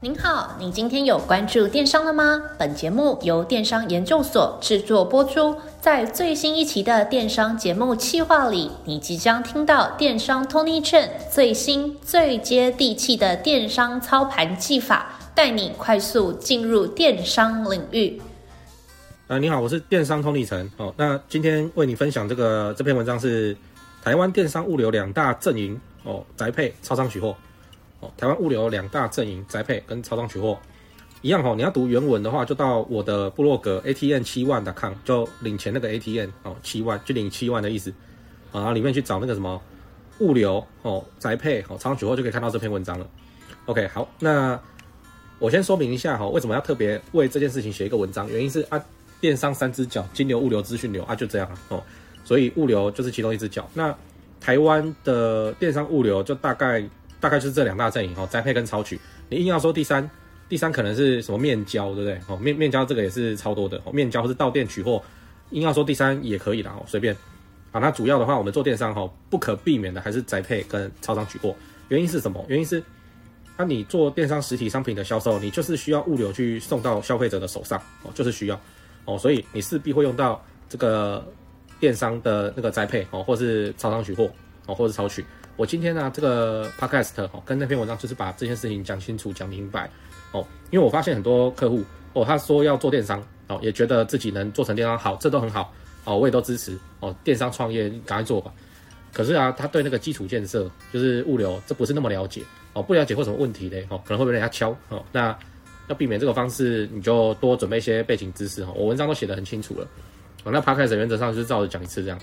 您好，你今天有关注电商了吗？本节目由电商研究所制作播出。在最新一期的电商节目企划里，你即将听到电商 Tony Chen 最新最接地气的电商操盘技法，带你快速进入电商领域。呃，你好，我是电商 Tony Chen。哦，那今天为你分享这个这篇文章是台湾电商物流两大阵营哦，宅配、超商取货。哦台湾物流两大阵营，宅配跟超商取货一样哈。你要读原文的话，就到我的部落格 ATM 七万的 com 就领钱那个 ATM 哦，七万就领七万的意思啊。然后里面去找那个什么物流哦，宅配哦，超商取货就可以看到这篇文章了。OK，好，那我先说明一下哈，为什么要特别为这件事情写一个文章？原因是啊，电商三只脚，金牛、物流、资讯流啊，就这样哦。所以物流就是其中一只脚。那台湾的电商物流就大概。大概就是这两大阵营哦，宅配跟超取。你硬要说第三，第三可能是什么面交，对不对？哦，面面交这个也是超多的哦，面交或是到店取货，硬要说第三也可以啦哦，随便。好，那主要的话，我们做电商哈，不可避免的还是宅配跟超商取货。原因是什么？原因是，那你做电商实体商品的销售，你就是需要物流去送到消费者的手上哦，就是需要哦，所以你势必会用到这个电商的那个栽配哦，或是超商取货哦，或是超取。我今天呢、这个 podcast 哦，跟那篇文章就是把这件事情讲清楚、讲明白哦。因为我发现很多客户哦，他说要做电商哦，也觉得自己能做成电商好，这都很好哦，我也都支持哦。电商创业赶快做吧。可是啊，他对那个基础建设，就是物流，这不是那么了解哦，不了解会什么问题嘞？哦，可能会被人家敲哦。那要避免这个方式，你就多准备一些背景知识哦。我文章都写得很清楚了那 podcast 原则上就是照着讲一次这样。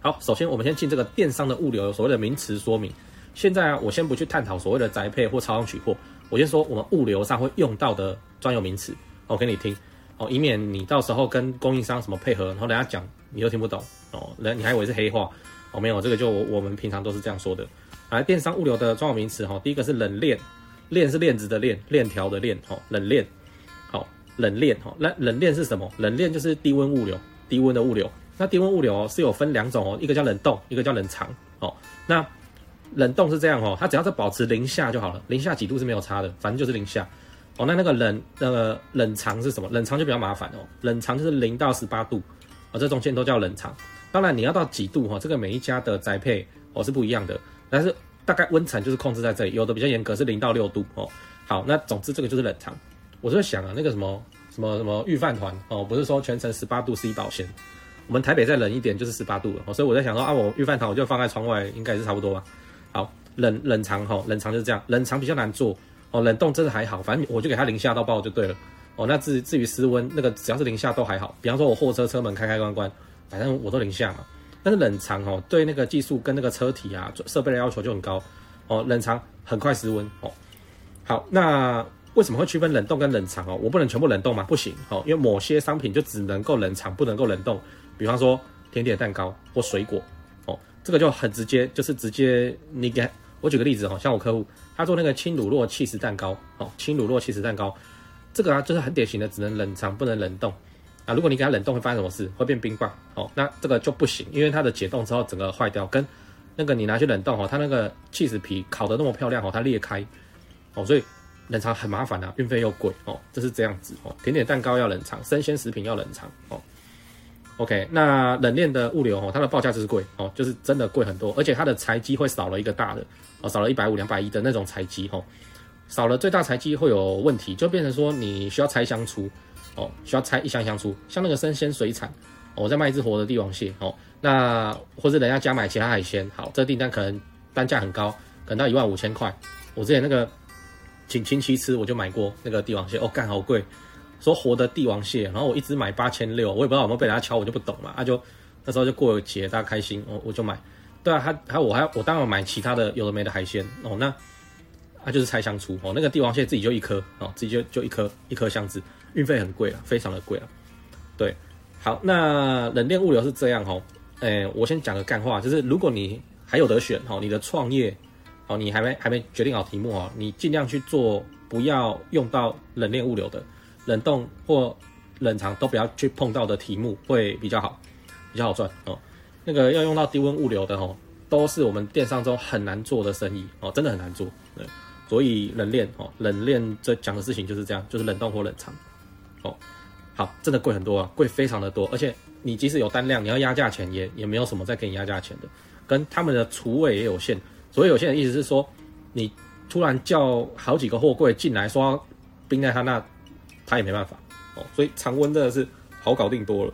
好，首先我们先进这个电商的物流所谓的名词说明。现在啊，我先不去探讨所谓的宅配或超商取货，我先说我们物流上会用到的专有名词，我给你听哦，以免你到时候跟供应商什么配合，然后人家讲你又听不懂哦，人你还以为是黑话哦，没有，这个就我我们平常都是这样说的。来，电商物流的专有名词哈，第一个是冷链，链是链子的链，链条的链，哦，冷链，冷链哈，那冷链是什么？冷链就是低温物流，低温的物流。那低温物流是有分两种哦，一个叫冷冻，一个叫冷藏哦。那冷冻是这样哦，它只要是保持零下就好了，零下几度是没有差的，反正就是零下哦。那那个冷那个冷藏是什么？冷藏就比较麻烦哦，冷藏就是零到十八度哦，这中间都叫冷藏。当然你要到几度哈，这个每一家的宅配哦是不一样的，但是大概温层就是控制在这里，有的比较严格是零到六度哦。好，那总之这个就是冷藏。我就在想啊，那个什么什么什么御饭团哦，不是说全程十八度 C 保鲜。我们台北再冷一点就是十八度了，所以我在想说啊，我御饭团我就放在窗外，应该是差不多吧。好，冷冷藏哈，冷藏就是这样，冷藏比较难做哦，冷冻真的还好，反正我就给它零下到爆就对了哦。那至至于室温那个只要是零下都还好，比方说我货车车门开开关关，反正我都零下嘛。但是冷藏哦，对那个技术跟那个车体啊设备的要求就很高哦，冷藏很快失温哦。好，那为什么会区分冷冻跟冷藏哦？我不能全部冷冻吗？不行哦，因为某些商品就只能够冷藏，不能够冷冻。比方说甜点、蛋糕或水果，哦，这个就很直接，就是直接你给我举个例子哈，像我客户他做那个轻乳酪起司蛋糕，哦，轻乳酪起司蛋糕，这个啊就是很典型的，只能冷藏不能冷冻啊。如果你给他冷冻，会发生什么事？会变冰棒哦，那这个就不行，因为它的解冻之后整个坏掉，跟那个你拿去冷冻哦，它那个起司皮烤得那么漂亮哦，它裂开哦，所以冷藏很麻烦啊，运费又贵哦，就是这样子哦。甜点、蛋糕要冷藏，生鲜食品要冷藏哦。OK，那冷链的物流哦，它的报价就是贵哦，就是真的贵很多，而且它的材机会少了一个大的哦，少了一百五、两百一的那种材机哦，少了最大材机会有问题，就变成说你需要拆箱出哦，需要拆一箱箱出，像那个生鲜水产，我在卖一只活的帝王蟹哦，那或者人家加买其他海鲜，好，这订单可能单价很高，可能到一万五千块，我之前那个请亲戚吃，我就买过那个帝王蟹，哦，干好贵。说活的帝王蟹，然后我一直买八千六，我也不知道有没有被人家敲，我就不懂嘛。啊、就那时候就过节，大家开心，我我就买。对啊，他他我还我当然买其他的有的没的海鲜哦。那他、就是拆箱出哦，那个帝王蟹自己就一颗哦，自己就就一颗一颗箱子，运费很贵啊，非常的贵啊。对，好，那冷链物流是这样哦。哎，我先讲个干话，就是如果你还有得选哦，你的创业哦，你还没还没决定好题目哦，你尽量去做不要用到冷链物流的。冷冻或冷藏都不要去碰到的题目会比较好，比较好赚哦。那个要用到低温物流的哦，都是我们电商中很难做的生意哦，真的很难做。对，所以冷链哦，冷链这讲的事情就是这样，就是冷冻或冷藏哦。好，真的贵很多啊，贵非常的多，而且你即使有单量，你要压价钱也也没有什么再给你压价钱的，跟他们的厨位也有限。所以有些人意思是说，你突然叫好几个货柜进来说冰在他那，他也没办法哦。所以常温真的是好搞定多了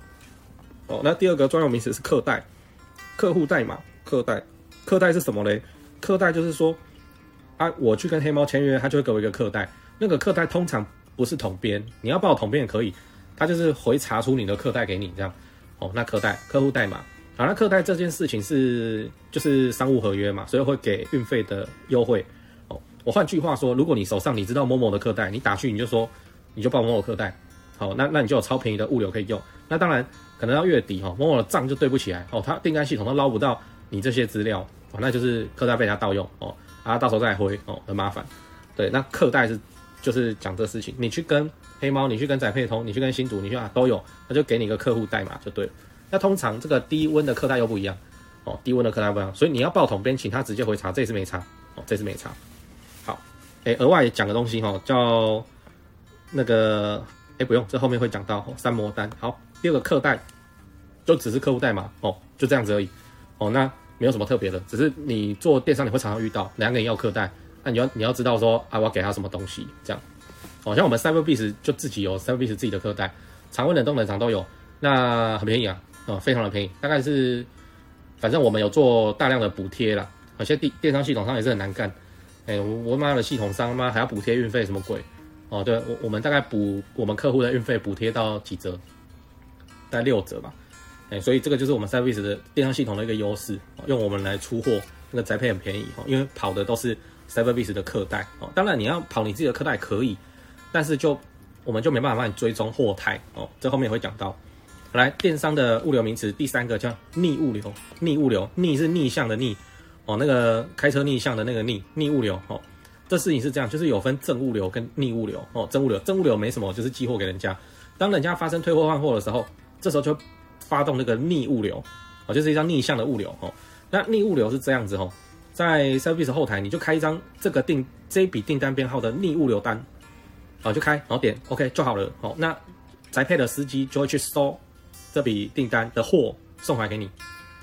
哦。那第二个专有名词是客代，客户代码。客代，客代是什么嘞？客代就是说，啊，我去跟黑猫签约，他就会给我一个客代。那个客代通常不是统编，你要报统编也可以，他就是回查出你的客代给你这样。哦，那客代，客户代码。好，那客代这件事情是就是商务合约嘛，所以会给运费的优惠。哦，我换句话说，如果你手上你知道某某的客代，你打去你就说，你就报某某客代。好，那那你就有超便宜的物流可以用。那当然可能到月底哈，某某的账就对不起来哦，他订单系统都捞不到。你这些资料哦，那就是客代被人家盗用哦，啊，到时候再回哦，很麻烦。对，那客代是就是讲这事情，你去跟黑猫，你去跟宅配通，你去跟新竹，你去啊都有，那就给你一个客户代码就对了。那通常这个低温的客代又不一样哦，低温的客代不一样，所以你要报统编，请他直接回查，这次没查哦，这次没查。好，哎、额外讲个东西哈，叫那个哎、不用，这后面会讲到哦，三模单。好，第二个客代就只是客户代码哦，就这样子而已。哦，那没有什么特别的，只是你做电商你会常常遇到两个人要客代，那你要你要知道说啊，我要给他什么东西这样。哦，像我们 Cyberbiz 就自己有 Cyberbiz 自己的客代，常温冷冻冷藏都有，那很便宜啊，哦，非常的便宜，大概是反正我们有做大量的补贴啦，有些电电商系统上也是很难干，哎、欸，我妈的系统商妈还要补贴运费什么鬼？哦，对我我们大概补我们客户的运费补贴到几折？大概六折吧。哎，所以这个就是我们 Cyberbiz 的电商系统的一个优势，用我们来出货，那个宅配很便宜哦，因为跑的都是 Cyberbiz 的客代哦。当然你要跑你自己的客代可以，但是就我们就没办法帮你追踪货态哦。这后面会讲到。来，电商的物流名词第三个叫逆物流，逆物流，逆是逆向的逆哦，那个开车逆向的那个逆，逆物流哦。这事情是这样，就是有分正物流跟逆物流哦。正物流，正物流没什么，就是寄货给人家。当人家发生退货换货的时候，这时候就。发动那个逆物流，哦，就是一张逆向的物流，哦，那逆物流是这样子，哦，在 service 后台你就开一张这个订这笔订单编号的逆物流单，哦，就开，然后点 OK 就好了，哦，那宅配的司机就会去收这笔订单的货送回来给你，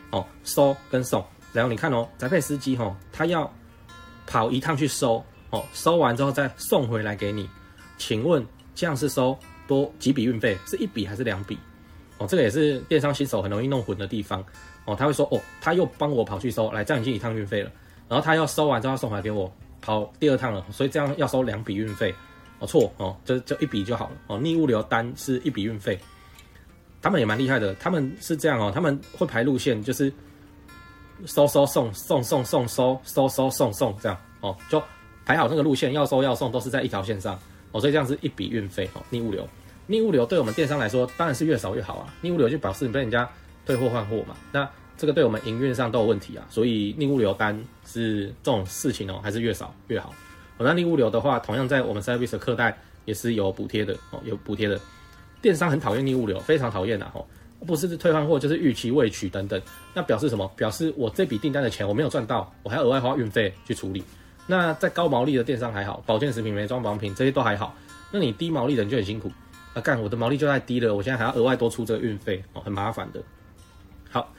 哦，收跟送，然后你看哦，宅配司机哦，他要跑一趟去收，哦，收完之后再送回来给你，请问这样是收多几笔运费？是一笔还是两笔？哦，这个也是电商新手很容易弄混的地方哦。他会说，哦，他又帮我跑去收，来这样已经一趟运费了。然后他要收完之后送回来给我，跑第二趟了，所以这样要收两笔运费。哦，错哦，就就一笔就好了。哦，逆物流单是一笔运费。他们也蛮厉害的，他们是这样哦，他们会排路线，就是收收送送送送收收收送送这样哦，就排好那个路线，要收要送都是在一条线上哦，所以这样是一笔运费哦，逆物流。逆物流对我们电商来说当然是越少越好啊！逆物流就表示你被人家退货换货嘛，那这个对我们营运上都有问题啊，所以逆物流单是这种事情哦，还是越少越好。哦那逆物流的话，同样在我们 Cyberbiz 的客代也是有补贴的哦，有补贴的。电商很讨厌逆物流，非常讨厌呐吼，不是退换货就是逾期未取等等，那表示什么？表示我这笔订单的钱我没有赚到，我还要额外花运费去处理。那在高毛利的电商还好，保健食品、美妆保养品这些都还好，那你低毛利的你就很辛苦。啊，干！我的毛利就太低了，我现在还要额外多出这个运费哦，很麻烦的。好，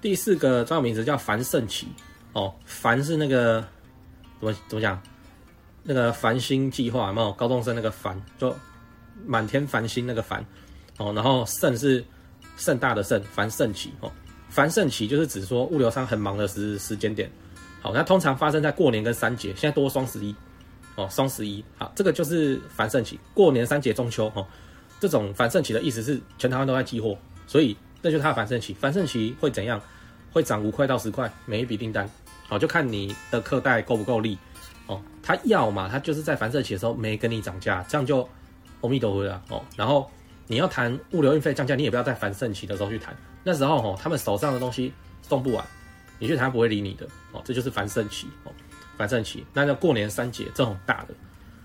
第四个专有名词叫繁盛期哦，繁是那个怎么怎么讲？那个繁星计划有没有？高中生那个繁，就满天繁星那个繁哦，然后盛是盛大的盛，繁盛期哦，繁盛期就是指说物流商很忙的时时间点。好，那通常发生在过年跟三节，现在多双十一哦，双十一好，这个就是繁盛期，过年三节中秋哦。这种繁盛期的意思是全台湾都在寄货，所以这就是它的繁盛期。繁盛期会怎样？会涨五块到十块每一笔订单，好，就看你的客代够不够力哦。他要嘛，他就是在繁盛期的时候没跟你涨价，这样就阿弥陀佛了哦。然后你要谈物流运费降价，你也不要在繁盛期的时候去谈，那时候哦，他们手上的东西送不完，你去谈不会理你的哦。这就是繁盛期哦，繁盛期。那叫过年三节这种大的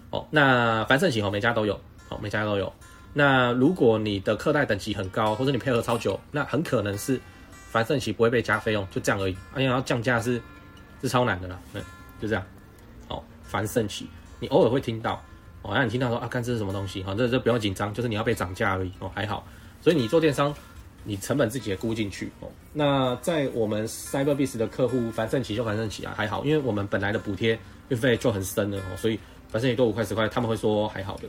哦，那繁盛期哦，每家都有，哦，每家都有。那如果你的客代等级很高，或者你配合超久，那很可能是繁盛期不会被加费用，就这样而已。而且要降价是是超难的啦，嗯，就这样。哦，繁盛期你偶尔会听到，哦，那你听到说啊，看这是什么东西？好，这这不用紧张，就是你要被涨价而已哦，还好。所以你做电商，你成本自己也估进去哦。那在我们 Cyberbiz 的客户，繁盛期就繁盛期啊，还好，因为我们本来的补贴运费就很深了哦，所以反正也多五块十块，他们会说还好的。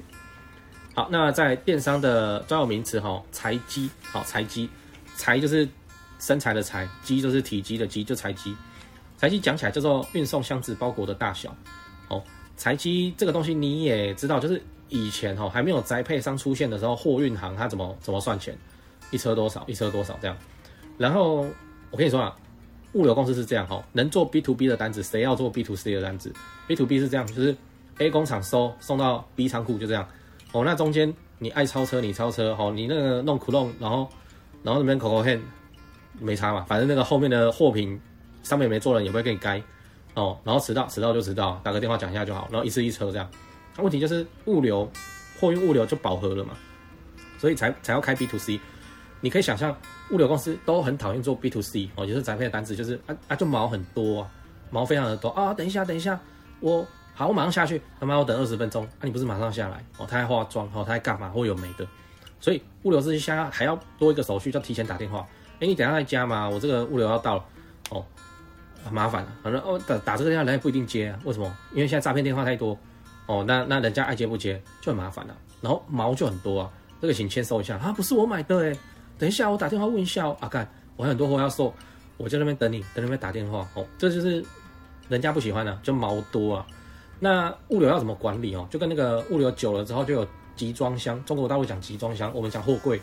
好，那在电商的专有名词哈，材积，好，材积，材就是身材的材，积就是体积的积，就材积。材积讲起来叫做运送箱子包裹的大小。哦，材积这个东西你也知道，就是以前哈还没有宅配商出现的时候，货运行它怎么怎么算钱，一车多少，一车多少这样。然后我跟你说啊，物流公司是这样哈，能做 B to B 的单子，谁要做 B to C 的单子？B to B 是这样，就是 A 工厂收送到 B 仓库，就这样。哦，那中间你爱超车你超车，哦，你那个弄窟窿，然后然后那边口口 hand 没差嘛，反正那个后面的货品上面没做人也不会给你改，哦，然后迟到迟到就迟到，打个电话讲一下就好，然后一次一车这样。那问题就是物流货运物流就饱和了嘛，所以才才要开 B to C。你可以想象物流公司都很讨厌做 B to C 哦，就是宅配的单子就是啊啊就毛很多啊，毛非常的多啊，等一下等一下我。好，我马上下去。他妈，我等二十分钟。啊，你不是马上下来哦？他还化妆哦？他还干嘛？会有没的？所以物流司机现在还要多一个手续，叫提前打电话。哎、你等下在家吗？我这个物流要到了哦，很麻烦了。反正哦，打打这个电话人家不一定接啊。为什么？因为现在诈骗电话太多哦。那那人家爱接不接就很麻烦了。然后毛就很多啊。这个请签收一下啊，不是我买的哎。等一下我打电话问一下哦。啊，干，我还很多货要收，我在那边等你，等那边打电话哦。这就是人家不喜欢的，就毛多啊。那物流要怎么管理哦？就跟那个物流久了之后就有集装箱，中国大陆讲集装箱，我们讲货柜，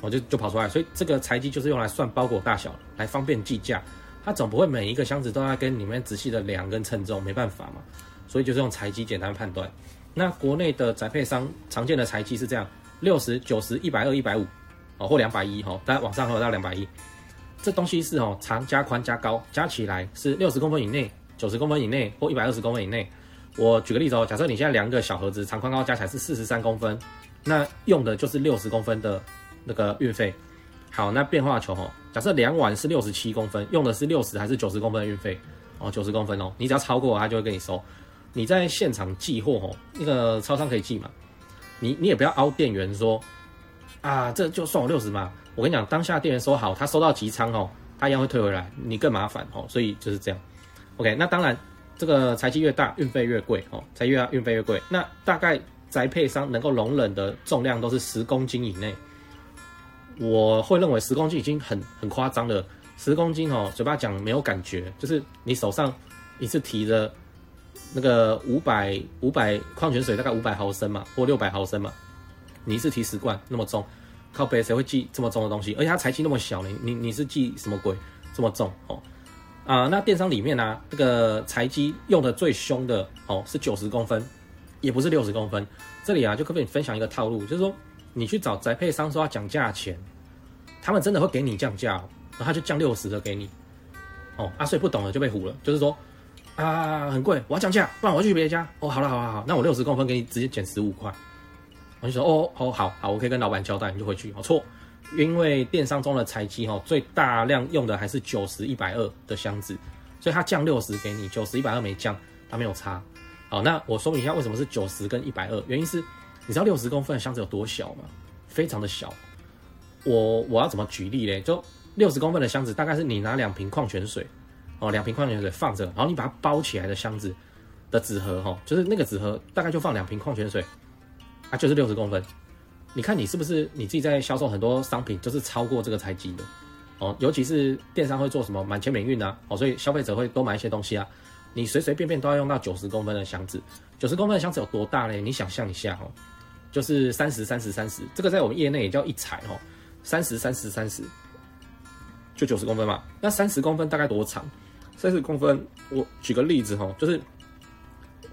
我就就跑出来。所以这个材积就是用来算包裹大小，来方便计价。它总不会每一个箱子都要跟里面仔细的量跟称重，没办法嘛。所以就是用材机简单判断。那国内的宅配商常见的材机是这样：六十九十、一百二、一百五，哦或两百一哈，大家往上还有到两百一。这东西是哦长加宽加高加起来是六十公分以内、九十公分以内或一百二十公分以内。我举个例子哦，假设你现在量个小盒子，长宽高加起来是四十三公分，那用的就是六十公分的那个运费。好，那变化球哦，假设两碗是六十七公分，用的是六十还是九十公分的运费？哦，九十公分哦，你只要超过，他就会跟你收。你在现场寄货哦，那个超商可以寄嘛？你你也不要凹店员说啊，这就算我六十嘛。我跟你讲，当下店员收好，他收到集仓哦，他一样会退回来，你更麻烦哦。所以就是这样。OK，那当然。这个材积越大，运费越贵哦。材越大，运费越贵。那大概宅配商能够容忍的重量都是十公斤以内。我会认为十公斤已经很很夸张了。十公斤哦，嘴巴讲没有感觉，就是你手上一次提着那个五百五百矿泉水，大概五百毫升嘛，或六百毫升嘛，你一次提十罐那么重，靠北谁会寄这么重的东西？而且它材积那么小，你你你是寄什么鬼这么重哦？啊、那电商里面呢、啊，这个材积用的最凶的哦，是九十公分，也不是六十公分。这里啊，就可不可以分享一个套路，就是说你去找宅配商说要讲价钱，他们真的会给你降价，然后他就降六十的给你。哦，啊，所以不懂的就被唬了，就是说啊，很贵，我要降价，不然我要去别家。哦，好了好了好，那我六十公分给你直接减十五块。我就说哦哦好好，我可以跟老板交代，你就回去。哦，错。因为电商中的材积哈，最大量用的还是九十一百二的箱子，所以它降六十给你，九十一百二没降，它没有差。好，那我说明一下为什么是九十跟一百二，原因是你知道六十公分的箱子有多小吗？非常的小。我我要怎么举例嘞？就六十公分的箱子，大概是你拿两瓶矿泉水哦，两瓶矿泉水放着，然后你把它包起来的箱子的纸盒哈，就是那个纸盒大概就放两瓶矿泉水，啊，就是六十公分。你看你是不是你自己在销售很多商品，就是超过这个材积的哦？尤其是电商会做什么满千免运啊，哦，所以消费者会多买一些东西啊。你随随便便都要用到九十公分的箱子，九十公分的箱子有多大呢？你想象一下哦，就是三十、三十、三十，这个在我们业内也叫一材哦，三十、三十、三十，就九十公分嘛。那三十公分大概多长？三十公分，我举个例子哈，就是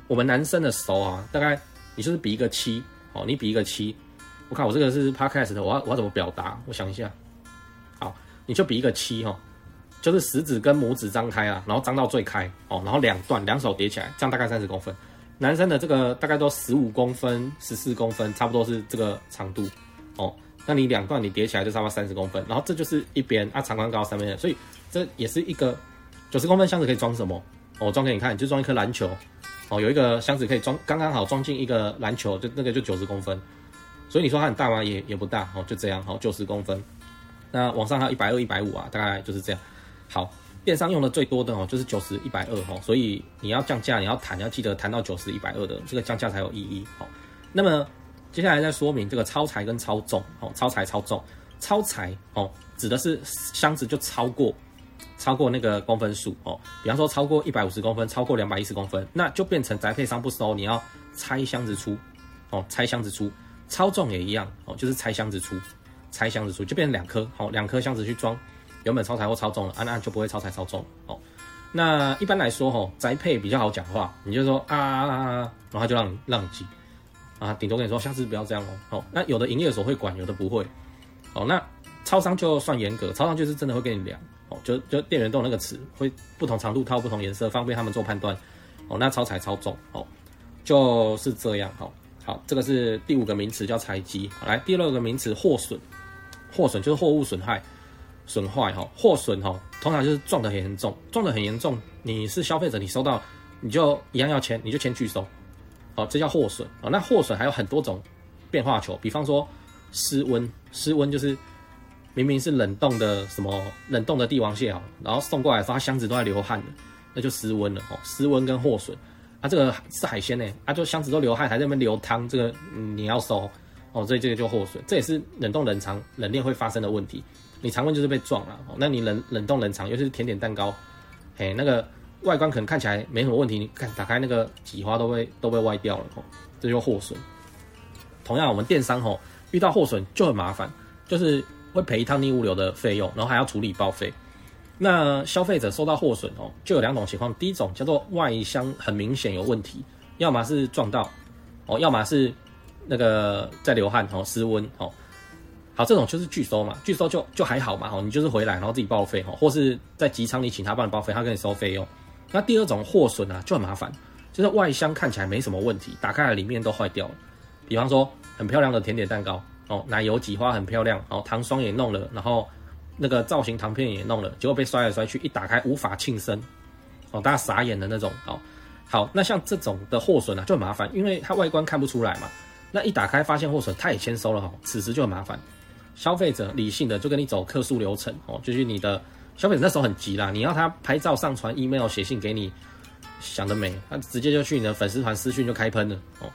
我们男生的手啊，大概你就是比一个七哦，你比一个七。我看我这个是 podcast 的，我要我要怎么表达？我想一下，好，你就比一个七哈，就是食指跟拇指张开啊，然后张到最开哦，然后两段两手叠起来，这样大概三十公分。男生的这个大概都十五公分、十四公分，差不多是这个长度哦。那你两段你叠起来就差不多三十公分，然后这就是一边啊，长宽高三边的，所以这也是一个九十公分箱子可以装什么？我装给你看，就装一颗篮球。哦，有一个箱子可以装，刚刚好装进一个篮球，就那个就九十公分。所以你说它很大吗？也也不大哦，就这样哦，九十公分。那网上还有一百二、一百五啊，大概就是这样。好，电商用的最多的哦，就是九十、一百二哦。所以你要降价，你要谈，要记得谈到九十、一百二的这个降价才有意义哦。那么接下来再说明这个超材跟超重哦，超材、超重。超材哦，指的是箱子就超过。超过那个公分数哦，比方说超过一百五十公分，超过两百一十公分，那就变成宅配商不收，你要拆箱子出哦，拆箱子出。超重也一样哦，就是拆箱子出，拆箱子出就变成两颗哦，两颗箱子去装原本超材或超重了啊，那就不会超材超重哦。那一般来说哦，宅配比较好讲话，你就说啊，啊，啊，啊，然后就让让你寄啊，顶多跟你说下次不要这样哦。哦，那有的营业所会管，有的不会哦。那超商就算严格，超商就是真的会给你量。哦，就就店员都有那个尺，会不同长度套不同颜色，方便他们做判断。哦，那超裁超重，哦，就是这样。好，好，这个是第五个名词叫采集。来，第六个名词货损，货损就是货物损害、损坏。哈，货损哈，通常就是撞得很严重，撞得很严重，你是消费者，你收到你就一样要签，你就签拒收。哦，这叫货损。哦，那货损还有很多种变化球，比方说失温，失温就是。明明是冷冻的什么冷冻的帝王蟹哦，然后送过来的时候，它箱子都在流汗的，那就失温了哦。失温跟货损啊，这个是海鲜呢，啊就箱子都流汗，还在那边流汤，这个、你要收哦。所以这个就货损，这也是冷冻冷藏冷链会发生的问题。你常温就是被撞了哦，那你冷冷冻冷藏，尤其是甜点蛋糕，嘿，那个外观可能看起来没什么问题，你看打开那个几花都会都被歪掉了哦，这就货损。同样，我们电商吼遇到货损就很麻烦，就是。会赔一趟逆物流的费用，然后还要处理报废。那消费者收到货损哦，就有两种情况。第一种叫做外箱很明显有问题，要么是撞到哦，要么是那个在流汗哦，失温哦。好，这种就是拒收嘛，拒收就就还好嘛，哦，你就是回来然后自己报废哦，或是在集仓里请他帮你报废，他给你收费用。那第二种货损啊就很麻烦，就是外箱看起来没什么问题，打开来里面都坏掉了。比方说很漂亮的甜点蛋糕。哦，奶油挤花很漂亮，哦，糖霜也弄了，然后那个造型糖片也弄了，结果被摔来摔去，一打开无法庆生，哦，大家傻眼的那种，哦，好，那像这种的货损啊就很麻烦，因为它外观看不出来嘛，那一打开发现货损，他也签收了哈，此时就很麻烦，消费者理性的就跟你走客诉流程，哦，就是你的消费者那时候很急啦，你要他拍照上传 email 写信给你，想得美，他直接就去你的粉丝团私讯就开喷了，哦。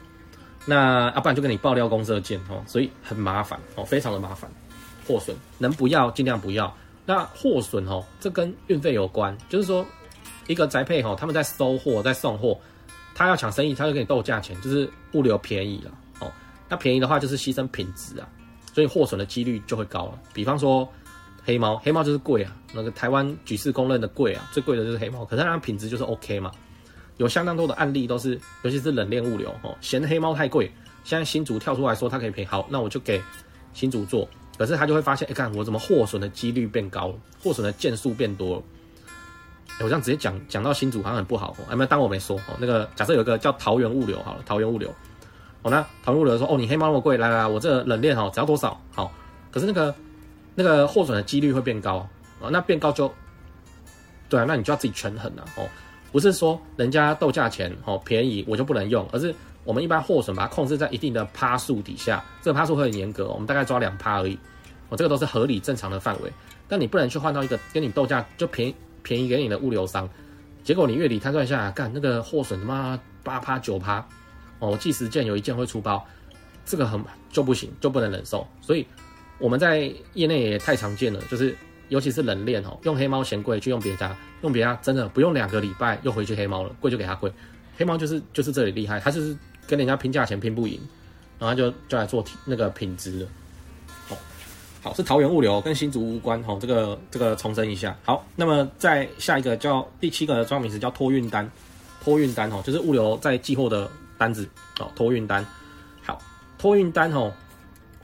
那啊，不然就跟你爆料公社见哦，所以很麻烦哦，非常的麻烦。货损能不要尽量不要。那货损哦，这跟运费有关，就是说一个宅配哦，他们在收货在送货，他要抢生意，他就给你斗价钱，就是物流便宜了哦。那便宜的话就是牺牲品质啊，所以货损的几率就会高了。比方说黑猫，黑猫就是贵啊，那个台湾举世公认的贵啊，最贵的就是黑猫，可是它品质就是 OK 嘛。有相当多的案例都是，尤其是冷链物流哦，嫌黑猫太贵，现在新竹跳出来说他可以赔，好，那我就给新竹做，可是他就会发现，哎、看我怎么货损的几率变高了，货损的件数变多了，我这样直接讲讲到新竹好像很不好，哎，没有当我没说哦。那个假设有一个叫桃园物流好了，桃园物流，哦，那桃园物流说，哦，你黑猫那么贵，来来来，我这冷链哦，只要多少？好，可是那个那个货损的几率会变高，哦，那变高就，对啊，那你就要自己权衡了哦。不是说人家斗价钱哦便宜我就不能用，而是我们一般货损把它控制在一定的趴数底下，这个趴数会很严格，我们大概抓两趴而已，哦，这个都是合理正常的范围。但你不能去换到一个跟你斗价就便便宜给你的物流商，结果你月底摊算下来，干那个货损他妈八趴九趴，哦，我寄十件有一件会出包，这个很就不行，就不能忍受。所以我们在业内也太常见了，就是。尤其是冷链哦，用黑猫嫌贵，就用别家，用别家真的不用两个礼拜又回去黑猫了，贵就给他贵。黑猫就是就是这里厉害，他就是跟人家拼价钱拼不赢，然后就就来做那个品质了。好，好是桃园物流跟新竹无关哦，这个这个重申一下。好，那么再下一个叫第七个专名词叫托运单，托运单哦，就是物流在寄货的单子哦，托运单。好，托运单哦，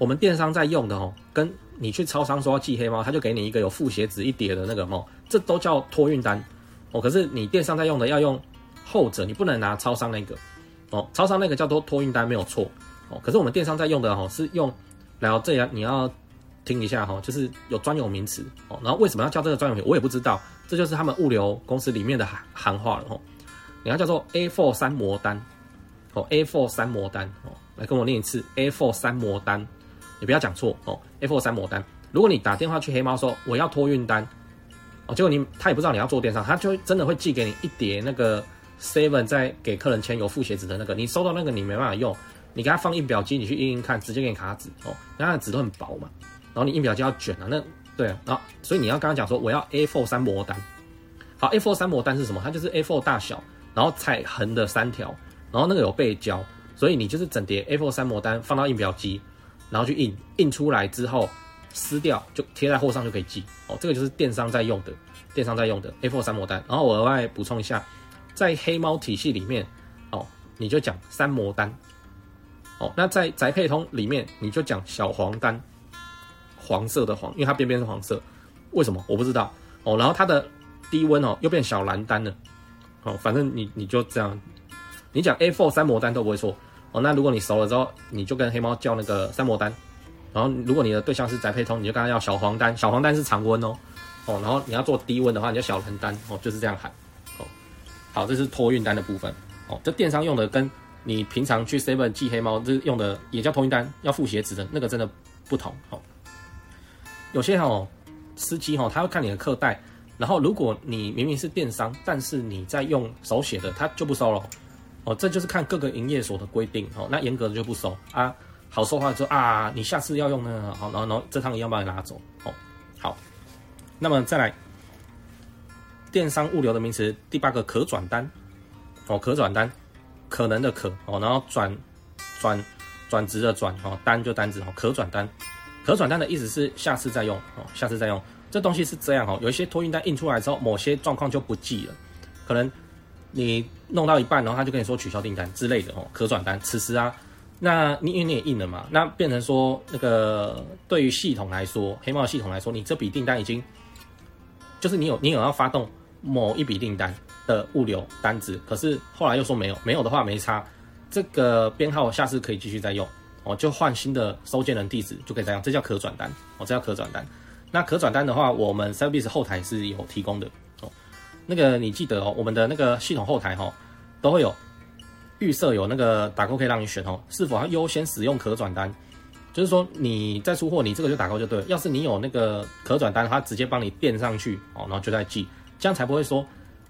我们电商在用的哦，跟你去超商说要寄黑猫，他就给你一个有复写纸一叠的那个猫，这都叫托运单哦。可是你电商在用的要用后者，你不能拿超商那个哦。超商那个叫做托运单没有错哦。可是我们电商在用的哦，是用然后这样你要听一下哈，就是有专有名词哦。然后为什么要叫这个专有名词？我也不知道，这就是他们物流公司里面的行行话了哦。你要叫做 A4 三模单哦，A4 三模单哦，来跟我念一次 A4 三模单，你不要讲错哦，A4 三模单。如果你打电话去黑猫说我要托运单哦，结果你他也不知道你要做电商，他就真的会寄给你一叠那个 Seven 在给客人签有复写纸的那个，你收到那个你没办法用。你给他放印表机，你去印印看，直接给你卡纸哦。那纸都很薄嘛，然后你印表机要卷啊，那对啊，然后所以你要跟他讲说我要 A4 三模单，好，A4 三模单是什么？它就是 A4 大小，然后彩横的三条，然后那个有背胶，所以你就是整叠 A4 三模单放到印表机，然后去印，印出来之后撕掉就贴在货上就可以寄哦。这个就是电商在用的，电商在用的 A4 三模单。然后我额外补充一下，在黑猫体系里面哦，你就讲三模单。哦，那在宅配通里面，你就讲小黄单，黄色的黄，因为它边边是黄色，为什么我不知道哦。然后它的低温哦又变小蓝单了，哦，反正你你就这样，你讲 A4 三模单都不会错哦。那如果你熟了之后，你就跟黑猫叫那个三摩单，然后如果你的对象是宅配通，你就跟他要小黄单，小黄单是常温哦，哦，然后你要做低温的话，你就小蓝单哦，就是这样喊哦。好，这是托运单的部分哦，这电商用的跟。你平常去 Seven 寄黑猫，这用的也叫托运单，要付鞋子的那个真的不同哦。有些哦司机哦，他会看你的客带，然后如果你明明是电商，但是你在用手写的，他就不收了。哦这就是看各个营业所的规定哦。那严格的就不收啊。好说话就啊，你下次要用呢好，然后然后这趟一样把你拿走哦。好，那么再来电商物流的名词第八个可转单哦，可转单。可能的可哦，然后转转转职的转哦，单就单子哦，可转单，可转单的意思是下次再用哦，下次再用。这东西是这样哦，有一些托运单印出来之后，某些状况就不寄了，可能你弄到一半，然后他就跟你说取消订单之类的哦，可转单。此时啊，那你因为你也印了嘛，那变成说那个对于系统来说，黑猫系统来说，你这笔订单已经就是你有你有要发动某一笔订单。的物流单子，可是后来又说没有，没有的话没差，这个编号下次可以继续再用哦，就换新的收件人地址就可以这样，这叫可转单哦，这叫可转单。那可转单的话，我们 Service 后台是有提供的。那个你记得哦，我们的那个系统后台哈、哦，都会有预设有那个打勾可以让你选哦，是否要优先使用可转单，就是说你在出货，你这个就打勾就对了。要是你有那个可转单，它直接帮你垫上去哦，然后就在寄，这样才不会说。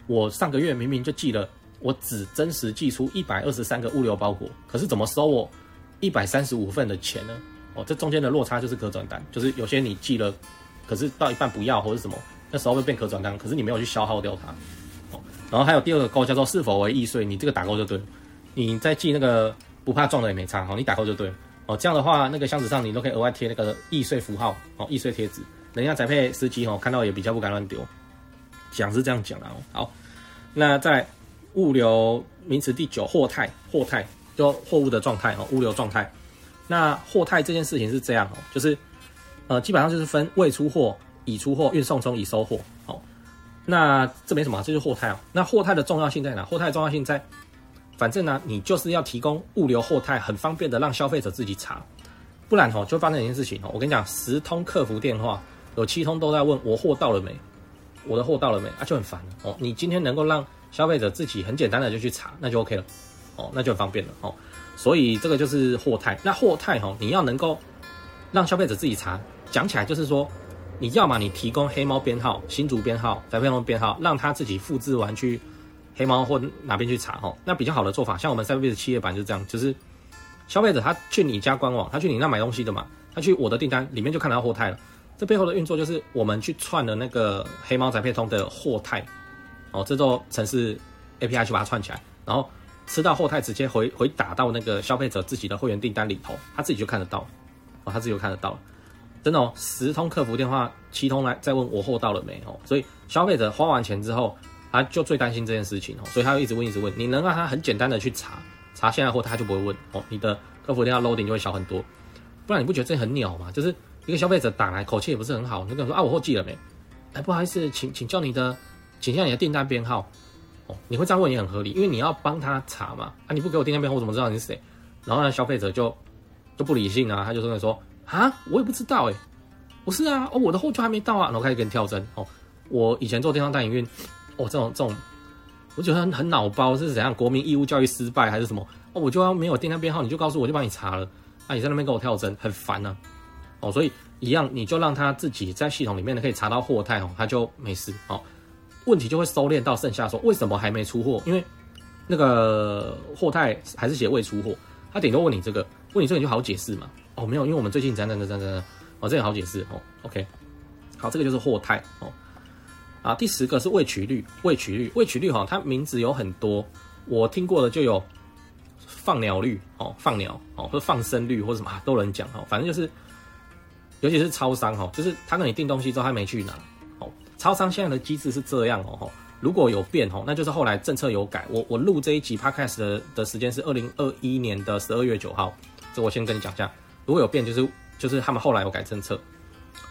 我上个月明明就寄了，我只真实寄出一百二十三个物流包裹，可是怎么收我一百三十五份的钱呢？哦，这中间的落差就是可转单，就是有些你寄了，可是到一半不要或者什么，那时候会变可转单，可是你没有去消耗掉它。哦，然后还有第二个勾叫做是否为易碎，你这个打勾就对了。你再记那个不怕撞的也没差，好，你打勾就对了。哦，这样的话那个箱子上你都可以额外贴那个易碎符号，哦，易碎贴纸，人家宅配司机哦看到也比较不敢乱丢。讲是这样讲的哦，好。那在物流名词第九，货态，货态就货物的状态哦，物流状态。那货态这件事情是这样哦，就是呃，基本上就是分未出货、已出货、运送中、已收货。哦，那这没什么，这就是货态哦。那货态的重要性在哪？货态的重要性在，反正呢，你就是要提供物流货态，很方便的让消费者自己查，不然哦，就发生一件事情哦。我跟你讲，十通客服电话有七通都在问我货到了没。我的货到了没啊？就很烦哦。你今天能够让消费者自己很简单的就去查，那就 OK 了哦，那就很方便了哦。所以这个就是货态。那货态哈，你要能够让消费者自己查，讲起来就是说，你要么你提供黑猫编号、新竹编号、宅配通编号，让他自己复制完去黑猫或哪边去查哦。那比较好的做法，像我们 Cyberbiz 企业版就是这样，就是消费者他去你家官网，他去你那买东西的嘛，他去我的订单里面就看到货态了。这背后的运作就是我们去串了那个黑猫宅配通的货态，哦，这座城市 API 去把它串起来，然后吃到货态直接回回打到那个消费者自己的会员订单里头，他自己就看得到，哦，他自己就看得到，真的哦，十通客服电话，七通来再问我货到了没哦，所以消费者花完钱之后，他就最担心这件事情哦，所以他会一直问一直问，你能让他很简单的去查查现在货，他就不会问哦，你的客服电话 loading 就会小很多，不然你不觉得这很鸟吗？就是。一个消费者打来，口气也不是很好，你就跟他说啊，我货寄了没？哎，不好意思，请请教你的，请教你的订单编号。哦，你会这样问也很合理，因为你要帮他查嘛。啊，你不给我订单编号，我怎么知道你是谁？然后呢，消费者就就不理性啊，他就跟你说啊，我也不知道哎、不是啊，哦，我的货就还没到啊，然后开始跟你跳针哦。我以前做电商代营运，哦，这种这种，我觉得很很脑包，是怎样？国民义务教育失败还是什么？哦，我就要没有订单编号，你就告诉我，就帮你查了。那、啊、你在那边给我跳针，很烦呢、哦，所以一样，你就让他自己在系统里面呢可以查到货态哦，他就没事哦。问题就会收敛到剩下说为什么还没出货？因为那个货态还是写未出货，他顶多问你这个，问你这个你就好解释嘛。哦，没有，因为我们最近怎样怎样怎样怎样，哦，这个好解释哦。OK，好，这个就是货态哦。啊，第十个是未取率，未取率，未取率哈，它名字有很多，我听过的就有放鸟率哦，放鸟哦，或者放生率或者什么都能讲哦，反正就是，尤其是超商哈，就是他跟你订东西之后他没去拿哦，超商现在的机制是这样哦，如果有变哦，那就是后来政策有改。我我录这一集 Podcast 的的时间是二零二一年的十二月九号，这我先跟你讲一下，如果有变就是就是他们后来有改政策，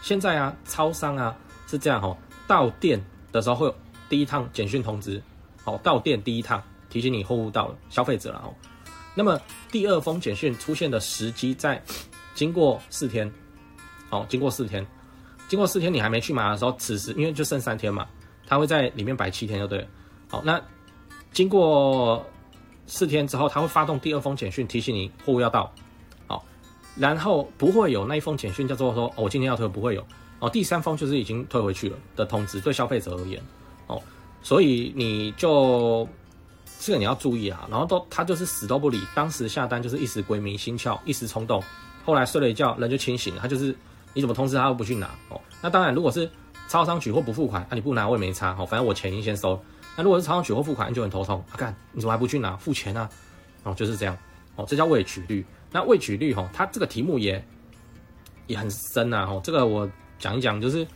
现在啊，超商啊是这样哦。到店的时候会有第一趟简讯通知，好，到店第一趟提醒你货物到了，消费者了哦。那么第二封简讯出现的时机在经过四天，好，经过四天，经过四天你还没去拿的时候，此时因为就剩三天嘛，他会在里面摆七天就对了。好，那经过四天之后，他会发动第二封简讯提醒你货物要到，然后不会有那一封简讯叫做说，哦，我今天要退，不会有。哦，第三封就是已经退回去了的通知，对消费者而言，哦，所以你就这个你要注意啊。然后都他就是死都不理，当时下单就是一时鬼迷心窍，一时冲动，后来睡了一觉，人就清醒了。他就是你怎么通知他都不去拿哦。那当然，如果是超商取货不付款，那、你不拿我也没差，哦，反正我钱已经先收。那如果是超商取货付款，你就很头痛。啊，干，你怎么还不去拿？付钱啊？哦，就是这样。哦，这叫未取率。那未取率哈，它这个题目也也很深啊。哦，这个我。讲一讲，就是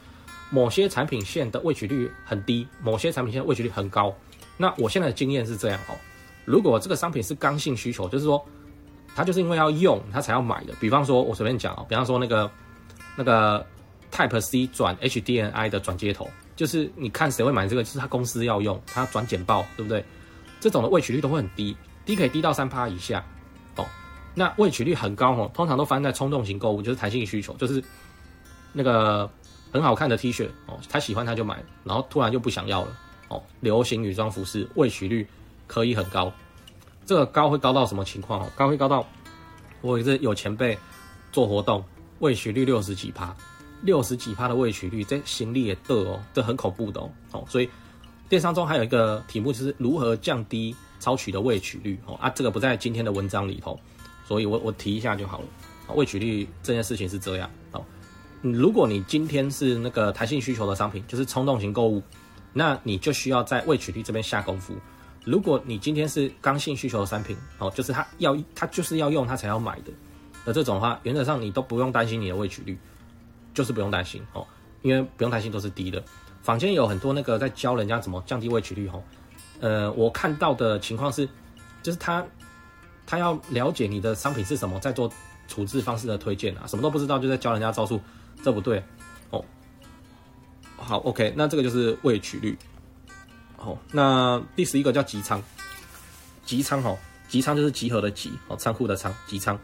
某些产品线的未取率很低，某些产品线的未取率很高。那我现在的经验是这样哦，如果这个商品是刚性需求，就是说它就是因为要用，它才要买的。比方说，我随便讲哦，比方说那个那个 Type C 转 HDMI 的转接头，就是你看谁会买这个，就是他公司要用，他转简报，对不对？这种的未取率都会很低，低可以低到三趴以下。那未取率很高哦，通常都发生在冲动型购物，就是弹性需求，就是。那个很好看的 T 恤哦，他喜欢他就买，然后突然就不想要了哦。流行女装服饰未取率可以很高，这个高会高到什么情况哦？高会高到我这有前辈做活动，未取率六十几趴，六十几趴的未取率，这行李也得哦，这很恐怖的哦。哦，所以电商中还有一个题目就是如何降低超取的未取率哦啊，这个不在今天的文章里头，所以我我提一下就好了。未取率这件事情是这样哦。如果你今天是那个弹性需求的商品，就是冲动型购物，那你就需要在未取率这边下功夫。如果你今天是刚性需求的商品，哦，就是他要他就是要用他才要买的，那这种的话，原则上你都不用担心你的未取率，就是不用担心哦，因为不用担心都是低的。坊间有很多那个在教人家怎么降低未取率哦，呃，我看到的情况是，就是他他要了解你的商品是什么，在做处置方式的推荐啊，什么都不知道就在教人家招数。这不对哦，好，OK，那这个就是未取率。哦，那第十一个叫集仓，集仓哦，集仓就是集合的集哦，仓库的仓，集仓。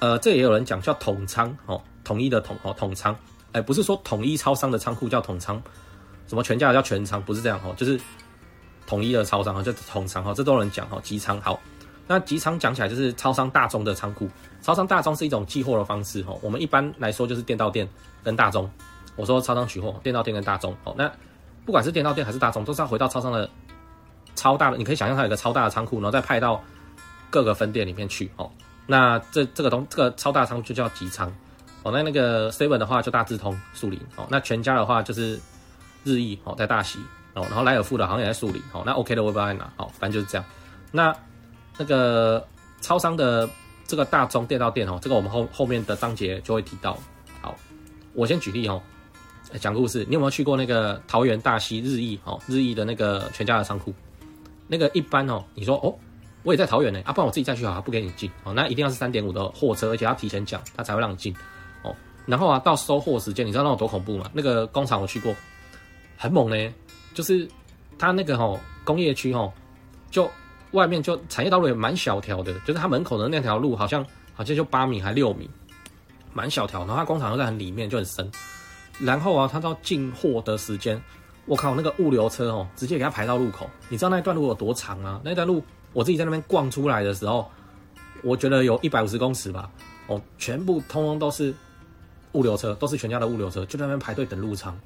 呃，这也有人讲叫统仓哦，统一的统哦，统仓。哎，不是说统一超商的仓库叫统仓，什么全家的叫全仓，不是这样哦，就是统一的超商哦，叫统仓哦，这都有人讲哦，集仓好。那集仓讲起来就是超商大宗的仓库，超商大宗是一种寄货的方式哦。我们一般来说就是店到店跟大宗。我说超商取货，店到店跟大宗哦。那不管是店到店还是大宗，都是要回到超商的超大的，你可以想象它有一个超大的仓库，然后再派到各个分店里面去哦。那这这个东这个超大仓库就叫集仓哦。那那个 seven 的话就大智通树林哦。那全家的话就是日益哦，在大溪哦。然后莱尔富的好像也在树林哦。那 OK 的我也不知道在哪哦，反正就是这样。那那个超商的这个大中店到店哦，这个我们后后面的章节就会提到。好，我先举例哦，讲故事。你有没有去过那个桃园大溪日益哦？日益的那个全家的仓库，那个一般哦，你说哦，我也在桃园呢，啊，不然我自己再去好，不给你进哦。那一定要是三点五的货车，而且要提前讲，他才会让你进哦。然后啊，到收货时间，你知道那有多恐怖吗？那个工厂我去过，很猛呢，就是他那个哦，工业区哦，就。外面就产业道路也蛮小条的，就是它门口的那条路好像好像就八米还六米，蛮小条，然后它工厂又在很里面，就很深。然后啊，它到进货的时间，我靠，那个物流车哦，直接给它排到路口。你知道那一段路有多长吗？那段路我自己在那边逛出来的时候，我觉得有一百五十公尺吧。哦，全部通通都是物流车，都是全家的物流车，就在那边排队等入仓。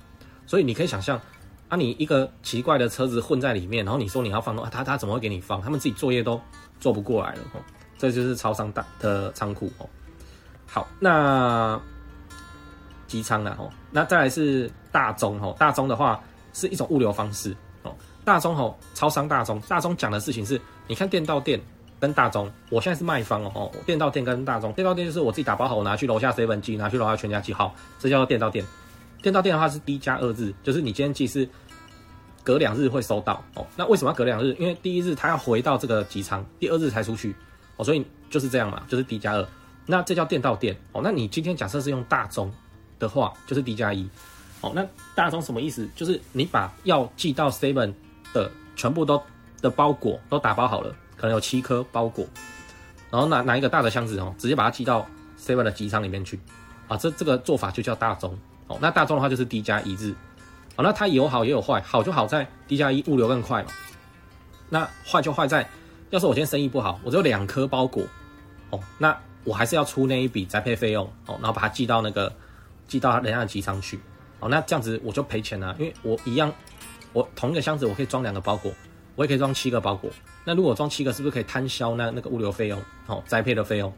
所以你可以想象，啊，你一个奇怪的车子混在里面，然后你说你要放东，啊，他他怎么会给你放？他们自己作业都做不过来了。哦，这就是超商大的仓库哦。好，那机仓了哦。那再来是大中哦。大中的话是一种物流方式哦。大中哦，超商大中，大中讲的事情是，你看店到店跟大中，我现在是卖方哦。店到店跟大中，店到店就是我自己打包好，我拿去楼下 seven 寄，拿去楼下全家寄，好，这叫做店到店。电到店的话是 D 加二日，就是你今天寄是隔两日会收到哦。那为什么要隔两日？因为第一日他要回到这个集仓，第二日才出去哦，所以就是这样嘛，就是 D 加二。那这叫电到店哦。那你今天假设是用大宗的话，就是 D 加一哦。那大宗什么意思？就是你把要寄到 seven 的全部都的包裹都打包好了，可能有七颗包裹，然后拿拿一个大的箱子哦，直接把它寄到 seven 的集仓里面去啊。这这个做法就叫大宗哦。那大众的话就是 D 加一日哦。那它有好也有坏，好就好在 D 加一物流更快嘛。那坏就坏在，要是我今天生意不好，我只有两颗包裹哦，那。我还是要出那一笔宅配费用哦，然后把它寄到那个寄到人家的集仓去哦，那这样子我就赔钱了，因为我一样，我同一个箱子我可以装两个包裹，我也可以装七个包裹，那如果装七个是不是可以摊销那那个物流费用哦，宅配的费用？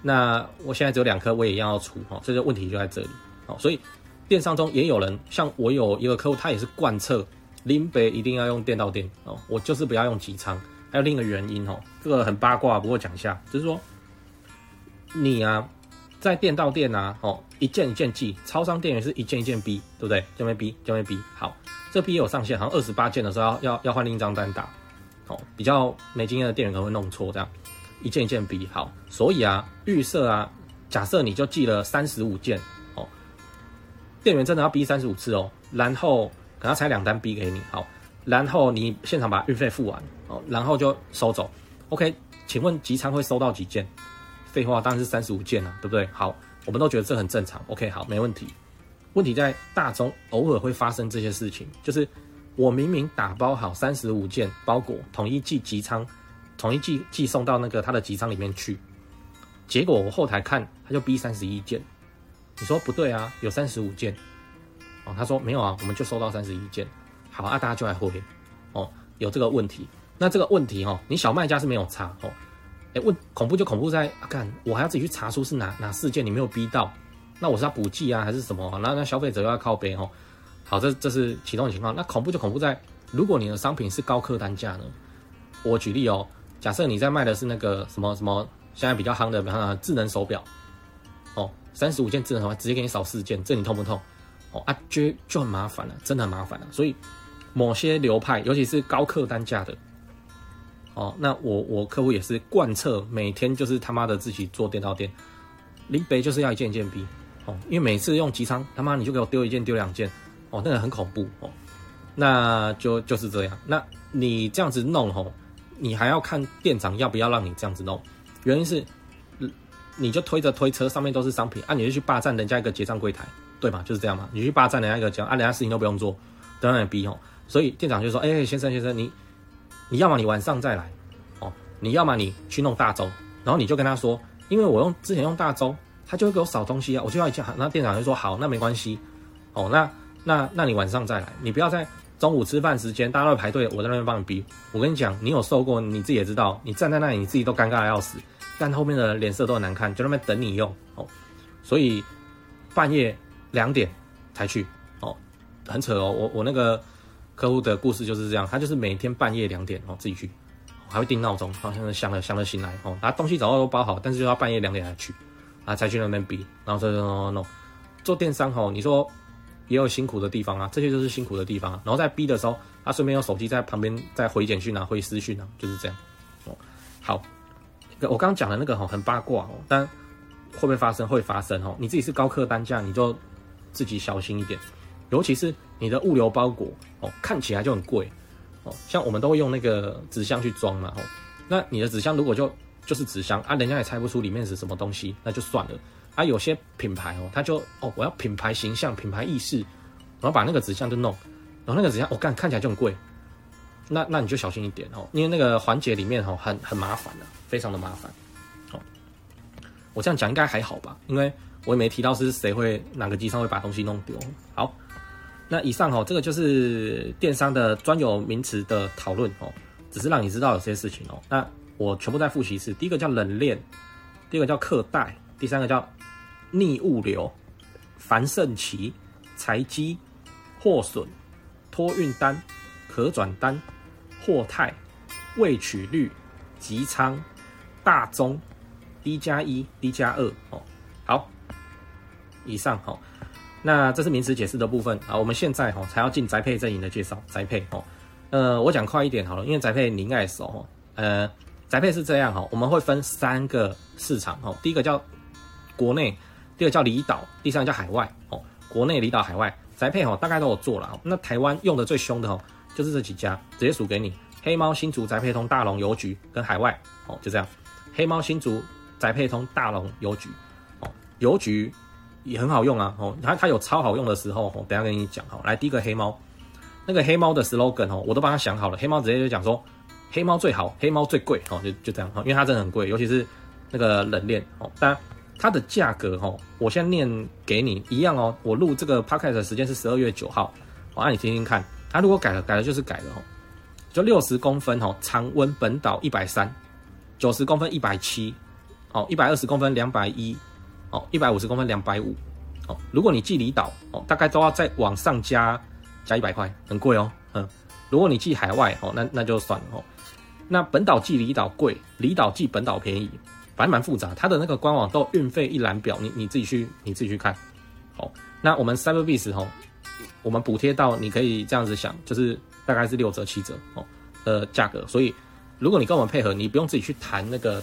那我现在只有两颗，我也一样要出哦，这个问题就在这里哦，所以电商中也有人像我有一个客户，他也是贯彻林北一定要用电到店哦，我就是不要用集仓，还有另一个原因哦，这个很八卦，不过讲一下，就是说。你啊，在电到店啊，哦，一件一件寄，超商店员是一件一件逼，对不对？就没逼，就没逼。好，这逼有上限，好像二十八件的时候要要要换另一张单打，哦，比较没经验的店员可能会弄错，这样一件一件逼。好，所以啊，预设啊，假设你就寄了三十五件，店员真的要逼三十五次哦，然后可能才两单逼给你，好，然后你现场把运费付完，哦，然后就收走。OK，请问集仓会收到几件？废话当然是三十五件了，对不对？好，我们都觉得这很正常。OK，好，没问题。问题在大中偶尔会发生这些事情，就是我明明打包好三十五件包裹，统一寄集仓，统一寄寄送到那个他的集仓里面去，结果我后台看他就逼三十一件，你说不对啊？有三十五件哦，他说没有啊，我们就收到三十一件。好啊，大家就来回哦，有这个问题。那这个问题哦，你小卖家是没有查哦。哎，问恐怖就恐怖在，啊，看我还要自己去查出是哪哪四件你没有逼到，那我是要补寄啊还是什么？那那消费者又要靠背哦。好，这这是启动的情况。那恐怖就恐怖在，如果你的商品是高客单价呢？我举例哦，假设你在卖的是那个什么什么，现在比较夯的，比方说智能手表，三十五件智能手表直接给你少四件，这你痛不痛？哦啊，就就很麻烦了，真的很麻烦了。所以某些流派，尤其是高客单价的。哦，那我我客户也是贯彻，每天就是他妈的自己做店到店，林北就是要一件一件逼，哦，因为每次用集仓，他妈你就给我丢一件丢两件，哦，那个很恐怖哦，那就就是这样，那你这样子弄吼，你还要看店长要不要让你这样子弄，原因是，你就推着推车上面都是商品啊，你就去霸占人家一个结账柜台，对吗？就是这样嘛，你去霸占人家一个结啊，人家事情都不用做，在那里逼吼，所以店长就说，哎、先生先生你。你要么你晚上再来，哦，你要么你去弄大宗，然后你就跟他说，因为我用之前用大宗，他就会给我少东西啊，我就要一下，那店长就说好，那没关系，哦，那那那你晚上再来，你不要在中午吃饭时间大家都排队，我在那边帮你逼。我跟你讲，你有受过，你自己也知道，你站在那里你自己都尴尬的要死，但后面的脸色都很难看，就那边等你用，哦，所以半夜两点才去，哦，很扯哦，我我那个。客户的故事就是这样，他就是每天半夜两点哦自己去，还会定闹钟，好像是想了想了醒来哦，他东西早就都包好，但是就要半夜两点才去，啊才去那边逼，然后这这弄弄，做电商哦，你说也有辛苦的地方啊，这些就是辛苦的地方啊，然后在逼的时候，他顺便用手机在旁边再回简讯啊，回私讯啊，就是这样哦。好，我刚刚讲的那个哈很八卦哦，但会不会发生？会发生哦，你自己是高客单价，你就自己小心一点。尤其是你的物流包裹哦，看起来就很贵哦。像我们都会用那个纸箱去装嘛，哦，那你的纸箱如果就就是纸箱啊，人家也猜不出里面是什么东西，那就算了啊，有些品牌哦，他就哦，我要品牌形象、品牌意识，然后把那个纸箱就弄，然后那个纸箱我干、看起来就很贵，那那你就小心一点哦，因为那个环节里面哦很很麻烦的，非常的麻烦。哦，我这样讲应该还好吧？因为我也没提到是谁会哪个机商会把东西弄丢。好，那以上哦，这个就是电商的专有名词的讨论哦，只是让你知道有些事情哦。那我全部再复习一次，第一个叫冷链，第二个叫客代，第三个叫。逆物流、繁盛期、财机、货损、托运单、可转单、货态、未取率、集仓、大宗、D 加一、D 加二哦。好，以上哦，那这是名词解释的部分啊。我们现在哈才要进宅配阵营的介绍。宅配哦，呃，我讲快一点好了，因为宅配你应该也熟哦。呃，宅配是这样哈，我们会分三个市场哦。第一个叫国内。第二个叫离岛，第三个叫海外哦。国内、离岛、海外宅配哦，大概都有做了。那台湾用的最凶的哦，就是这几家，直接数给你：黑猫、新竹宅配通、大龙邮局跟海外哦，就这样。黑猫、新竹宅配通、大龙邮局哦，邮局也很好用啊哦，它它有超好用的时候哦，等下跟你讲哦。来，第一个黑猫，那个黑猫的 slogan 哦，我都帮他想好了。黑猫直接就讲说，黑猫最好，黑猫最贵哦，就就这样哦，因为它真的很贵，尤其是那个冷链哦，当然。它的价格哈，我先念给你一样哦。我录这个 podcast 的时间是十二月九号，我让你听听看。它如果改了，改了就是改了哦。就六十公分哦，常温本岛一百三，九十公分一百七，哦，一百二十公分两百一，哦，一百五十公分两百五，哦。如果你寄离岛哦，大概都要再往上加加一百块，很贵哦。嗯，如果你寄海外哦，那那就算了哦。那本岛寄离岛贵，离岛寄本岛便宜。反正蛮复杂，它的那个官网都运费一览表，你你自己去你自己去看。好，那我们 Cyberbiz 吼，我们补贴到你可以这样子想，就是大概是六折七折哦的价格。所以如果你跟我们配合，你不用自己去谈那个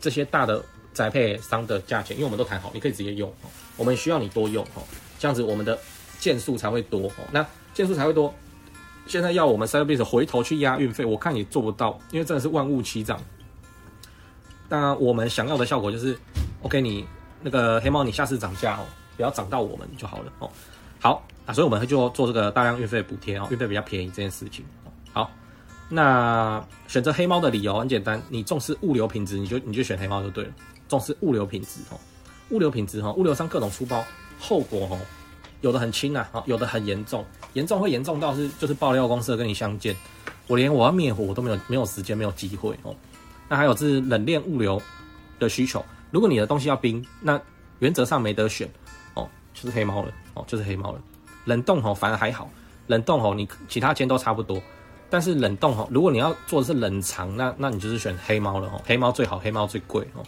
这些大的宅配商的价钱，因为我们都谈好，你可以直接用哦。我们需要你多用哦，这样子我们的件数才会多哦。那件数才会多，现在要我们 Cyberbiz 回头去压运费，我看也做不到，因为真的是万物齐涨。那我们想要的效果就是，OK，你那个黑猫，你下次涨价哦，不要涨到我们就好了哦。好啊，所以我们就做这个大量运费补贴哦，运费比较便宜这件事情。好，那选择黑猫的理由很简单，你重视物流品质，你就你就选黑猫就对了。重视物流品质哦，物流品质哈，物流上各种出包，后果哦，有的很轻啊，有的很严重，严重会严重到是就是爆料公司跟你相见，我连我要灭火我都没有没有时间没有机会哦。那还有是冷链物流的需求，如果你的东西要冰，那原则上没得选，是黑猫了哦，就是黑猫了。冷冻吼反而还好，冷冻吼你其他间都差不多，但是冷冻吼如果你要做的是冷藏，那那你就是选黑猫了哦，黑猫最好，黑猫最贵哦。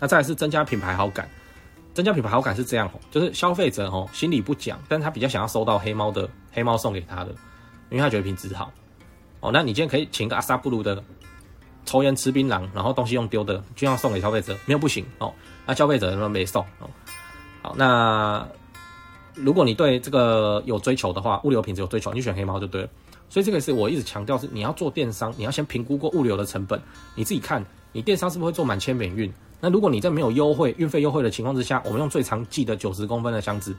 那再来是增加品牌好感，增加品牌好感是这样吼，就是消费者吼心里不讲，但他比较想要收到黑猫的黑猫送给他的，因为他觉得品质好哦。那你今天可以请个阿萨布鲁的。抽烟吃槟榔，然后东西用丢的，就要送给消费者，没有不行哦。那消费者他没送哦。好，那如果你对这个有追求的话，物流品质有追求，你选黑猫就对了。所以这个是我一直强调是，你要做电商，你要先评估过物流的成本，你自己看，你电商是不是会做满千免运？那如果你在没有优惠、运费优惠的情况之下，我们用最常寄的九十公分的箱子，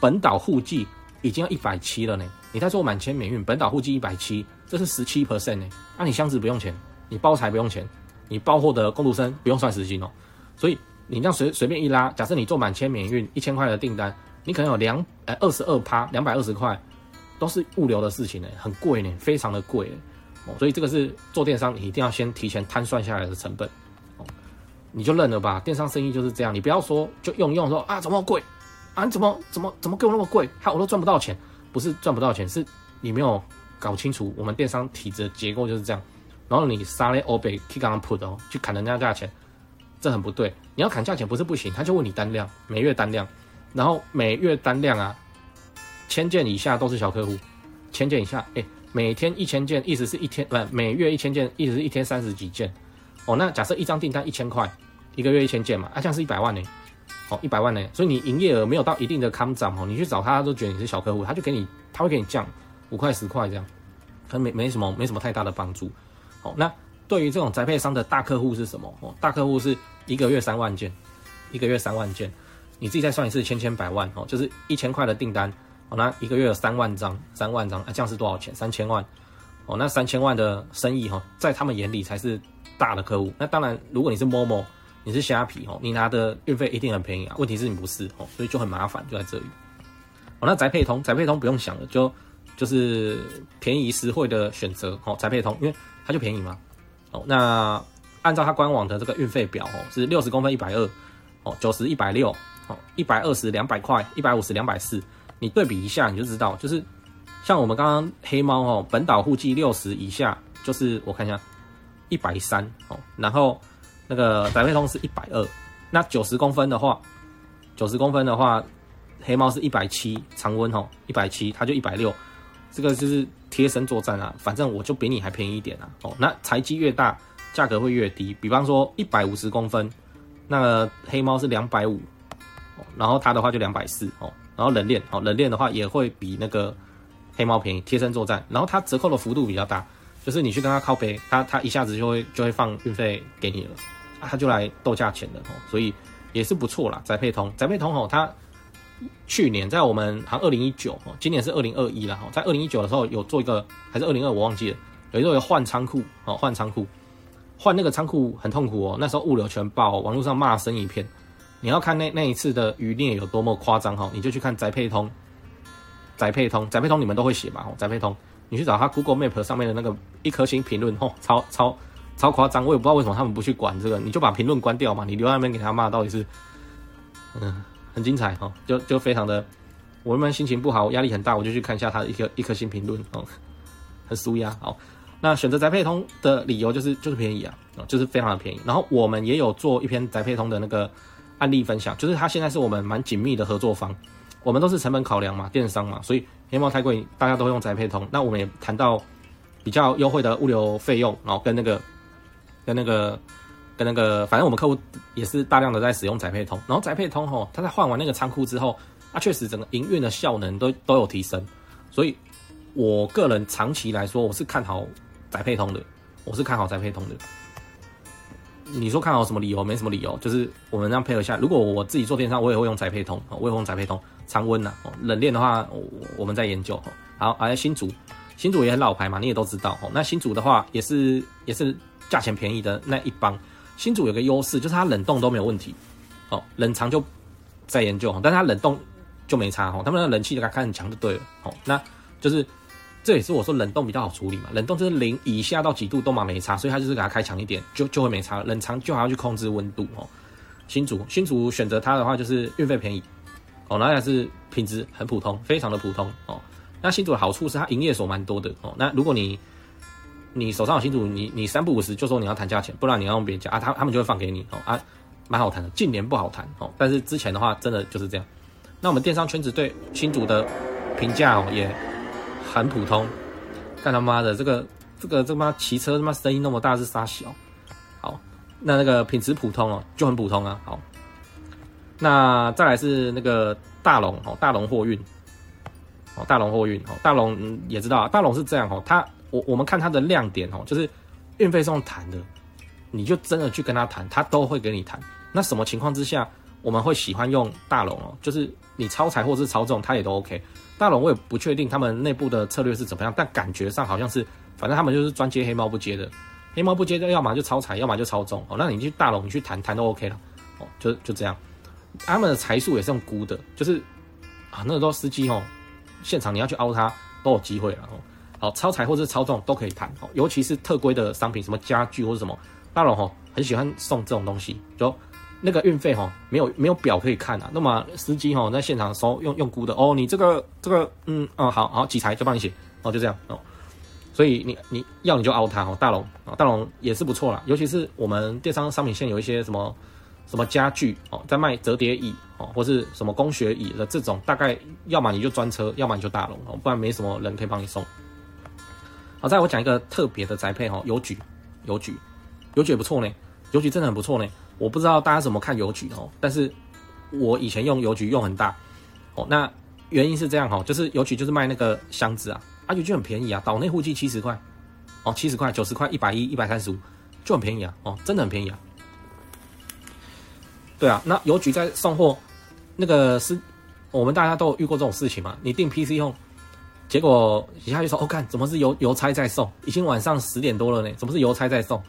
本岛互寄已经要一百七了呢。你再做满千免运，本岛互寄一百七，这是十七 percent 呢。那、你箱子不用钱。你包材不用钱，你包货的工读生不用算时薪哦，所以你这样随随便一拉，假设你做满千免运一千块的订单，你可能有两呃二十二趴两百二十块，都是物流的事情呢，很贵呢，非常的贵哦，所以这个是做电商你一定要先提前摊算下来的成本。哦，你就认了吧，电商生意就是这样，你不要说就用用说啊怎么贵？啊你怎么怎么怎么给我那么贵，害我都赚不到钱，不是赚不到钱，是你没有搞清楚我们电商体制结构就是这样。然后你杀了欧北去刚刚 put 哦，去砍人家价钱，这很不对。你要砍价钱不是不行，他就问你单量，每月单量，然后每月单量啊，千件以下都是小客户，千件以下，哎，每天一千件，意思是一天，不，每月一千件，意思是一天三十几件。哦，那假设一张订单一千块，一个月一千件嘛，啊，这样是一百万呢，哦，一百万呢，所以你营业额没有到一定的康涨哦，你去找他，他都觉得你是小客户，他就给你，他会给你降五块十块这样，可能没没什么没什么太大的帮助。哦那对于这种宅配商的大客户是什么？哦，大客户是一个月三万件，一个月三万件，你自己再算一次，千千百万哦，就是一千块的订单哦，那一个月有三万张，三万张啊，这样是多少钱？三千万哦，那三千万的生意哈，在他们眼里才是大的客户。那当然，如果你是 Momo，你是虾皮哦，你拿的运费一定很便宜啊。问题是你不是哦，所以就很麻烦，就在这里。哦，那宅配通，宅配通不用想了，就就是便宜实惠的选择哦，宅配通，因为它就便宜嘛。哦，那。按照它官网的这个运费表哦，是六十公分一百二，哦，九十一百六，哦，一百二十两百块，一百五十两百四，你对比一下你就知道，就是像我们刚刚黑猫哦，本岛户籍六十以下，就是我看一下一百三哦，然后那个宅配通是一百二，那九十公分的话，九十公分的话，黑猫是一百七，常温哦，一百七，它就一百六，这个就是贴身作战啊，反正我就比你还便宜一点啊，哦，那材积越大。价格会越低，比方说一百五十公分，那黑猫是两百五，然后它的话就两百四哦，然后冷链哦，冷链的话也会比那个黑猫便宜，贴身作战，然后它折扣的幅度比较大，就是你去跟他靠背，他他一下子就会就会放运费给你了，他就来斗价钱的哦，所以也是不错啦。宅配通，宅配通哦，它去年在我们好像二零一九哦，今年是二零二一了哈，在二零一九的时候有做一个，还是二零二我忘记了，有时候有换仓库哦，换仓库。换那个仓库很痛苦哦，那时候物流全爆，网络上骂声一片。你要看那那一次的余孽有多么夸张哈，你就去看宅配通，宅配通，宅配通你们都会写吧？宅配通，你去找他 Google Map 上面的那个一颗星评论，吼，超超超夸张，我也不知道为什么他们不去管这个，你就把评论关掉嘛，你留在那边给他骂，到底是，嗯，很精彩哈，就就非常的，我原本心情不好，压力很大，我就去看一下他的一颗一颗星评论，哦，很舒压，好。那选择宅配通的理由就是就是便宜啊，就是非常的便宜。然后我们也有做一篇宅配通的那个案例分享，就是他现在是我们蛮紧密的合作方，我们都是成本考量嘛，电商嘛，所以黑猫太贵，大家都会用宅配通。那我们也谈到比较优惠的物流费用，然后跟那个跟那个跟那个，反正我们客户也是大量的在使用宅配通。然后宅配通吼，他在换完那个仓库之后，它确实整个营运的效能都都有提升，所以我个人长期来说，我是看好。宅配通的，我是看好宅配通的。你说看好什么理由？没什么理由，就是我们这样配合下。如果我自己做电商，我也会用宅配通，我也会用宅配通。常温呐，冷链的话，我我们在研究。好，哎，新竹，新竹也很老牌嘛，你也都知道。哦，那新竹的话，也是也是价钱便宜的那一帮。新竹有个优势，就是它冷冻都没有问题。哦，冷藏就在研究，但是它冷冻就没差。哦，他们的冷气给它开很强就对了。哦，那就是。这也是我说冷冻比较好处理嘛，冷冻就是零以下到几度都嘛没差，所以它就是给它开强一点，就就会没差。冷藏就还要去控制温度哦。新竹新竹选择它的话，就是运费便宜哦，然后也是品质很普通，非常的普通哦。那新竹的好处是它营业所蛮多的哦。那如果你你手上有新竹，你你三不五时就说你要谈价钱，不然你要用别人家啊，他他们就会放给你哦啊，蛮好谈的。近年不好谈哦，但是之前的话真的就是这样。那我们电商圈子对新竹的评价哦也。很普通，干他妈的这个这个这妈骑车他妈声音那么大是杀小，好，那那个品质普通哦，就很普通啊。好，那再来是那个大龙哦，大龙货运哦，大龙货运哦，大龙也知道，大龙是这样哦，他我我们看他的亮点哦，就是运费是用谈的，你就真的去跟他谈，他都会给你谈。那什么情况之下我们会喜欢用大龙哦？就是你超裁或是超重，他也都 OK。大龙我也不确定他们内部的策略是怎么样，但感觉上好像是，反正他们就是专接黑猫不接的，黑猫不接的，要么就超裁，要么就超重哦。那你去大龙你去谈谈都 OK 了哦，就就这样。他们的财数也是用估的，就是啊，那个都司机哦，现场你要去凹他都有机会了哦。好，超裁或者是超重都可以谈哦，尤其是特规的商品，什么家具或者什么，大龙哦很喜欢送这种东西，就。那个运费哈，没有没有表可以看啊。那么司机哈在现场收用用估的哦，你这个这个嗯哦好好几台就帮你写哦，就这样哦。所以你你要你就凹它哦，大龙啊大龙也是不错啦，尤其是我们电商商品线有一些什么什么家具哦，在卖折叠椅哦，或是什么工学椅的这种，大概要么你就专车，要么你就大龙哦，不然没什么人可以帮你送。好，再我讲一个特别的宅配哈，邮局邮局邮局也不错呢，邮局真的很不错呢。我不知道大家怎么看邮局哦，但是我以前用邮局用很大哦。那原因是这样哈，就是邮局就是卖那个箱子啊，啊邮局很便宜啊，岛内户籍七十块哦，七十块、九十块、一百一、一百三十五就很便宜啊，哦，真的很便宜啊。对啊，那邮局在送货，那个是我们大家都有遇过这种事情嘛？你订 PC 用结果一下就说，哦，看怎么是邮邮差在送？已经晚上十点多了呢，怎么是邮差在送？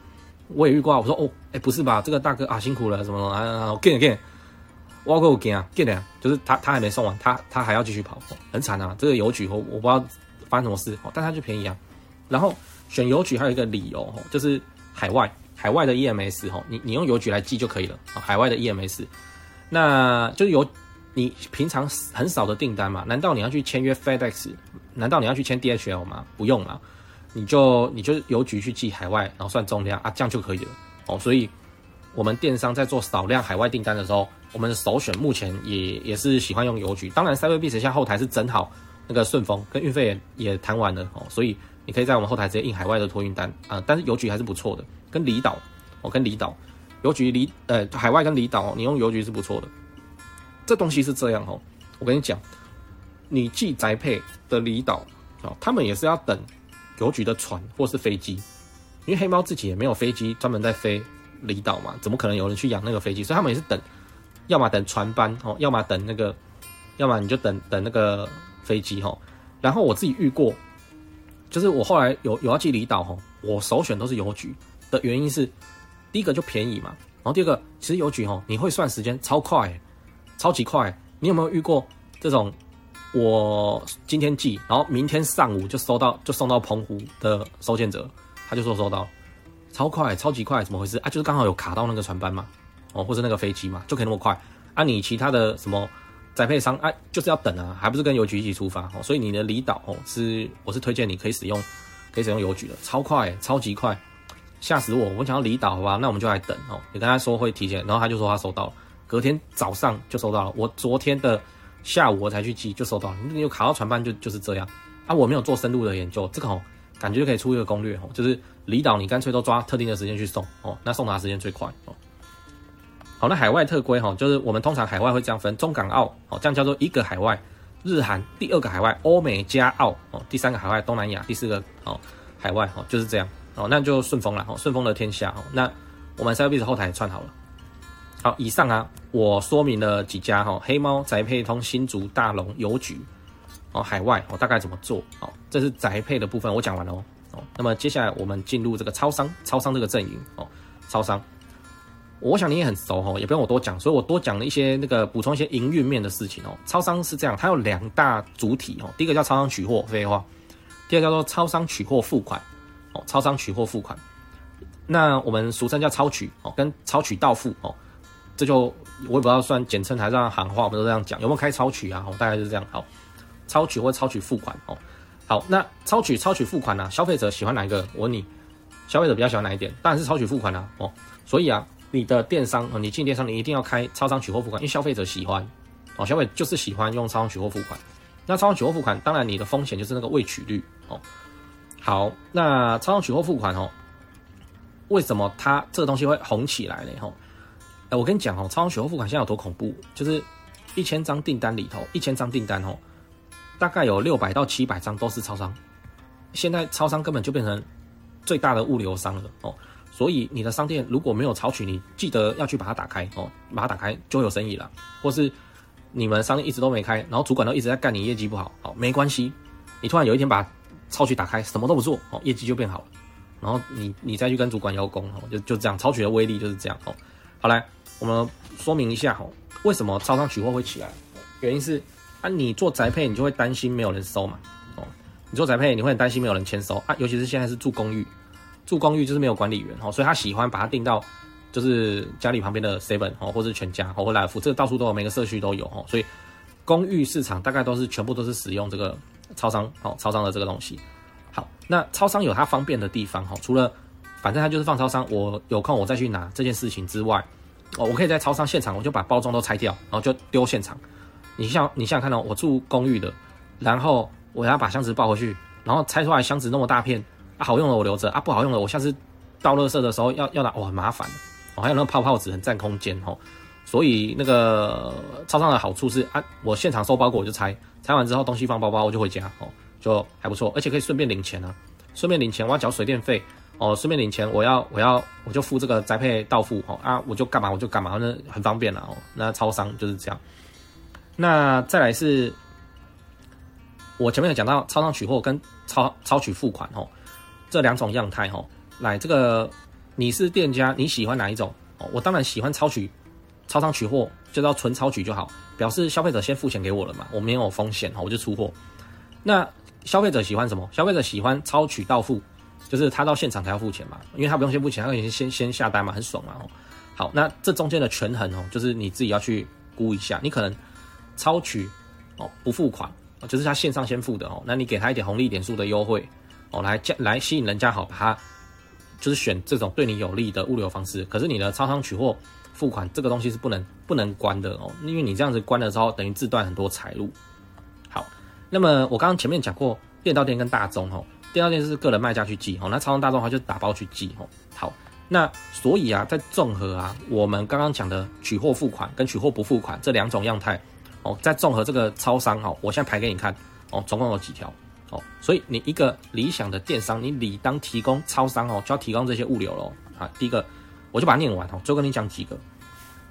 我也遇过啊，我说，哦，哎，不是吧？这个大哥啊，辛苦了，什么什么啊，again again，我够惊啊，get 啊，就是他他还没送完，他他还要继续跑，很惨啊。这个邮局我我不知道发生什么事，但他就便宜啊。然后选邮局还有一个理由，就是海外。海外的 EMS 哈，你你用邮局来寄就可以了。海外的 EMS，那就是有你平常很少的订单嘛？难道你要去签约 FedEx？难道你要去签 DHL 吗？不用啊，你就你就邮局去寄海外，然后算重量啊，这样就可以了哦。所以，我们电商在做少量海外订单的时候，我们首选目前也也是喜欢用邮局。当然，Cyberbiz 现在后台是整好那个顺丰，跟运费也也谈完了哦，所以你可以在我们后台直接印海外的托运单啊。但是邮局还是不错的。跟离岛，哦跟离岛邮局离呃海外跟离岛，你用邮局是不错的。这东西是这样哦，我跟你讲，你寄宅配的离岛哦，他们也是要等邮局的船或是飞机，因为黑猫自己也没有飞机专门在飞离岛嘛，怎么可能有人去养那个飞机？所以他们也是等，要么等船班哦，要么等那个，要么你就等等那个飞机哈。然后我自己遇过，就是我后来有有要去离岛哦，我首选都是邮局。的原因是，第一个就便宜嘛，然后第二个，其实邮局吼，你会算时间超快，超级快。你有没有遇过这种？我今天寄，然后明天上午就收到，就送到澎湖的收件者，他就说收到，超快，超级快，怎么回事啊？就是刚好有卡到那个船班嘛，哦，或是那个飞机嘛，就可以那么快。啊，你其他的什么宅配商啊，就是要等啊，还不是跟邮局一起出发哦？所以你的离岛哦，是我是推荐你可以使用，可以使用邮局的，超快，超级快。吓死我！我想要离岛，好吧，那我们就来等哦。你跟他说会提前，然后他就说他收到了，隔天早上就收到了。我昨天的下午我才去寄，就收到了。你有卡到船班就就是这样啊。我没有做深入的研究，这个哦，感觉就可以出一个攻略哦，就是离岛你干脆都抓特定的时间去送哦，那送达时间最快哦。好，那海外特规哈，就是我们通常海外会这样分中港澳哦，这样叫做一个海外日韩，第二个海外欧美加澳哦，第三个海外东南亚，第四个哦海外哦，就是这样。哦，那就顺丰了，哦，顺丰的天下，哦，那我们 C B 的后台串好了。好，以上啊，我说明了几家哈，黑猫宅配通、新竹大龙邮局，哦，海外哦，大概怎么做？哦，这是宅配的部分，我讲完了哦。哦，那么接下来我们进入这个超商，超商这个阵营哦，超商，我想你也很熟哦，也不用我多讲，所以我多讲了一些那个补充一些营运面的事情哦。超商是这样，它有两大主体哦，第一个叫超商取货，废话，第二个叫做超商取货付款。哦超商取货付款，那我们俗称叫超取哦，跟超取到付哦，这就我也不知道算简称还是让行话，我们都这样讲，有没有开超取啊？哦，大概就是这样。好，超取或超取付款哦。好，那超取、超取付款呢、啊？消费者喜欢哪一个？我问你，消费者比较喜欢哪一点？当然是超取付款啊。哦，所以啊，你的电商哦，你进电商，你一定要开超商取货付款，因为消费者喜欢哦，消费者就是喜欢用超商取货付款。那超商取货付款，当然你的风险就是那个未取率哦。好，那超商取货付款哦，为什么它这个东西会红起来呢？吼，哎，我跟你讲哦，超商取货付款现在有多恐怖？就是一千张订单里头，一千张订单哦，大概有六百到七百张都是超商。现在超商根本就变成最大的物流商了哦，所以你的商店如果没有超取，你记得要去把它打开哦，把它打开就有生意了。或是你们商店一直都没开，然后主管都一直在干你业绩不好，好，没关系，你突然有一天把超取打开，什么都不做哦，业绩就变好了。然后你你再去跟主管邀功哦，就就这样，超取的威力就是这样哦。好来，我们说明一下哦，为什么超商取货会起来？原因是啊，你做宅配，你就会担心没有人收嘛哦。你做宅配，你会很担心没有人签收啊，尤其是现在是住公寓，住公寓就是没有管理员哦，所以他喜欢把它订到就是家里旁边的 seven 哦，或者全家哦或来福，这个到处都有，每个社区都有哦。所以公寓市场大概都是全部都是使用这个。超商哦，超商的这个东西，好，那超商有它方便的地方哈，除了反正它就是放超商，我有空我再去拿这件事情之外，哦，我可以在超商现场，我就把包装都拆掉，然后就丢现场。你像你想想看到我住公寓的，然后我要把箱子抱回去，然后拆出来箱子那么大片，啊，好用的我留着啊，不好用的我下次倒垃圾的时候要要拿，哦，很麻烦，哦，还有那个泡泡纸很占空间哦，所以那个超商的好处是啊，我现场收包裹我就拆。拆完之后，东西放包包，我就回家哦，就还不错，而且可以顺便领钱啊。顺便领钱，我要缴水电费哦，顺便领钱，我要我要我就付这个宅配到付哦啊，我就干嘛我就干嘛，那很方便了哦。那超商就是这样。那再来是，我前面有讲到超商取货跟超超取付款哦，这两种样态哦。来，这个你是店家，你喜欢哪一种哦？我当然喜欢超取，超商取货就要纯超取就好，表示消费者先付钱给我了嘛，我没有风险哦，我就出货。那消费者喜欢什么？消费者喜欢超取到付，就是他到现场才要付钱嘛，因为他不用先付钱，他可以先先下单嘛，很爽嘛哦。好，那这中间的权衡哦，就是你自己要去估一下，你可能。超取哦，不付款，就是他线上先付的哦，那你给他一点红利点数的优惠哦，来加来吸引人家好，把他就是选这种对你有利的物流方式。可是你的超商取货付款这个东西是不能不能关的哦，因为你这样子关了之后，等于自断很多财路。好，那么我刚刚前面讲过，店到店跟大宗哦，店到店是个人卖家去寄哦，那超商大众的话就打包去寄哦。好，那所以啊，在综合啊，我们刚刚讲的取货付款跟取货不付款这两种样态。哦，再综合这个超商哦，我现在排给你看哦，总共有几条哦，所以你一个理想的电商，你理当提供超商哦，就要提供这些物流喽啊。第一个，我就把它念完哦，就跟你讲几个：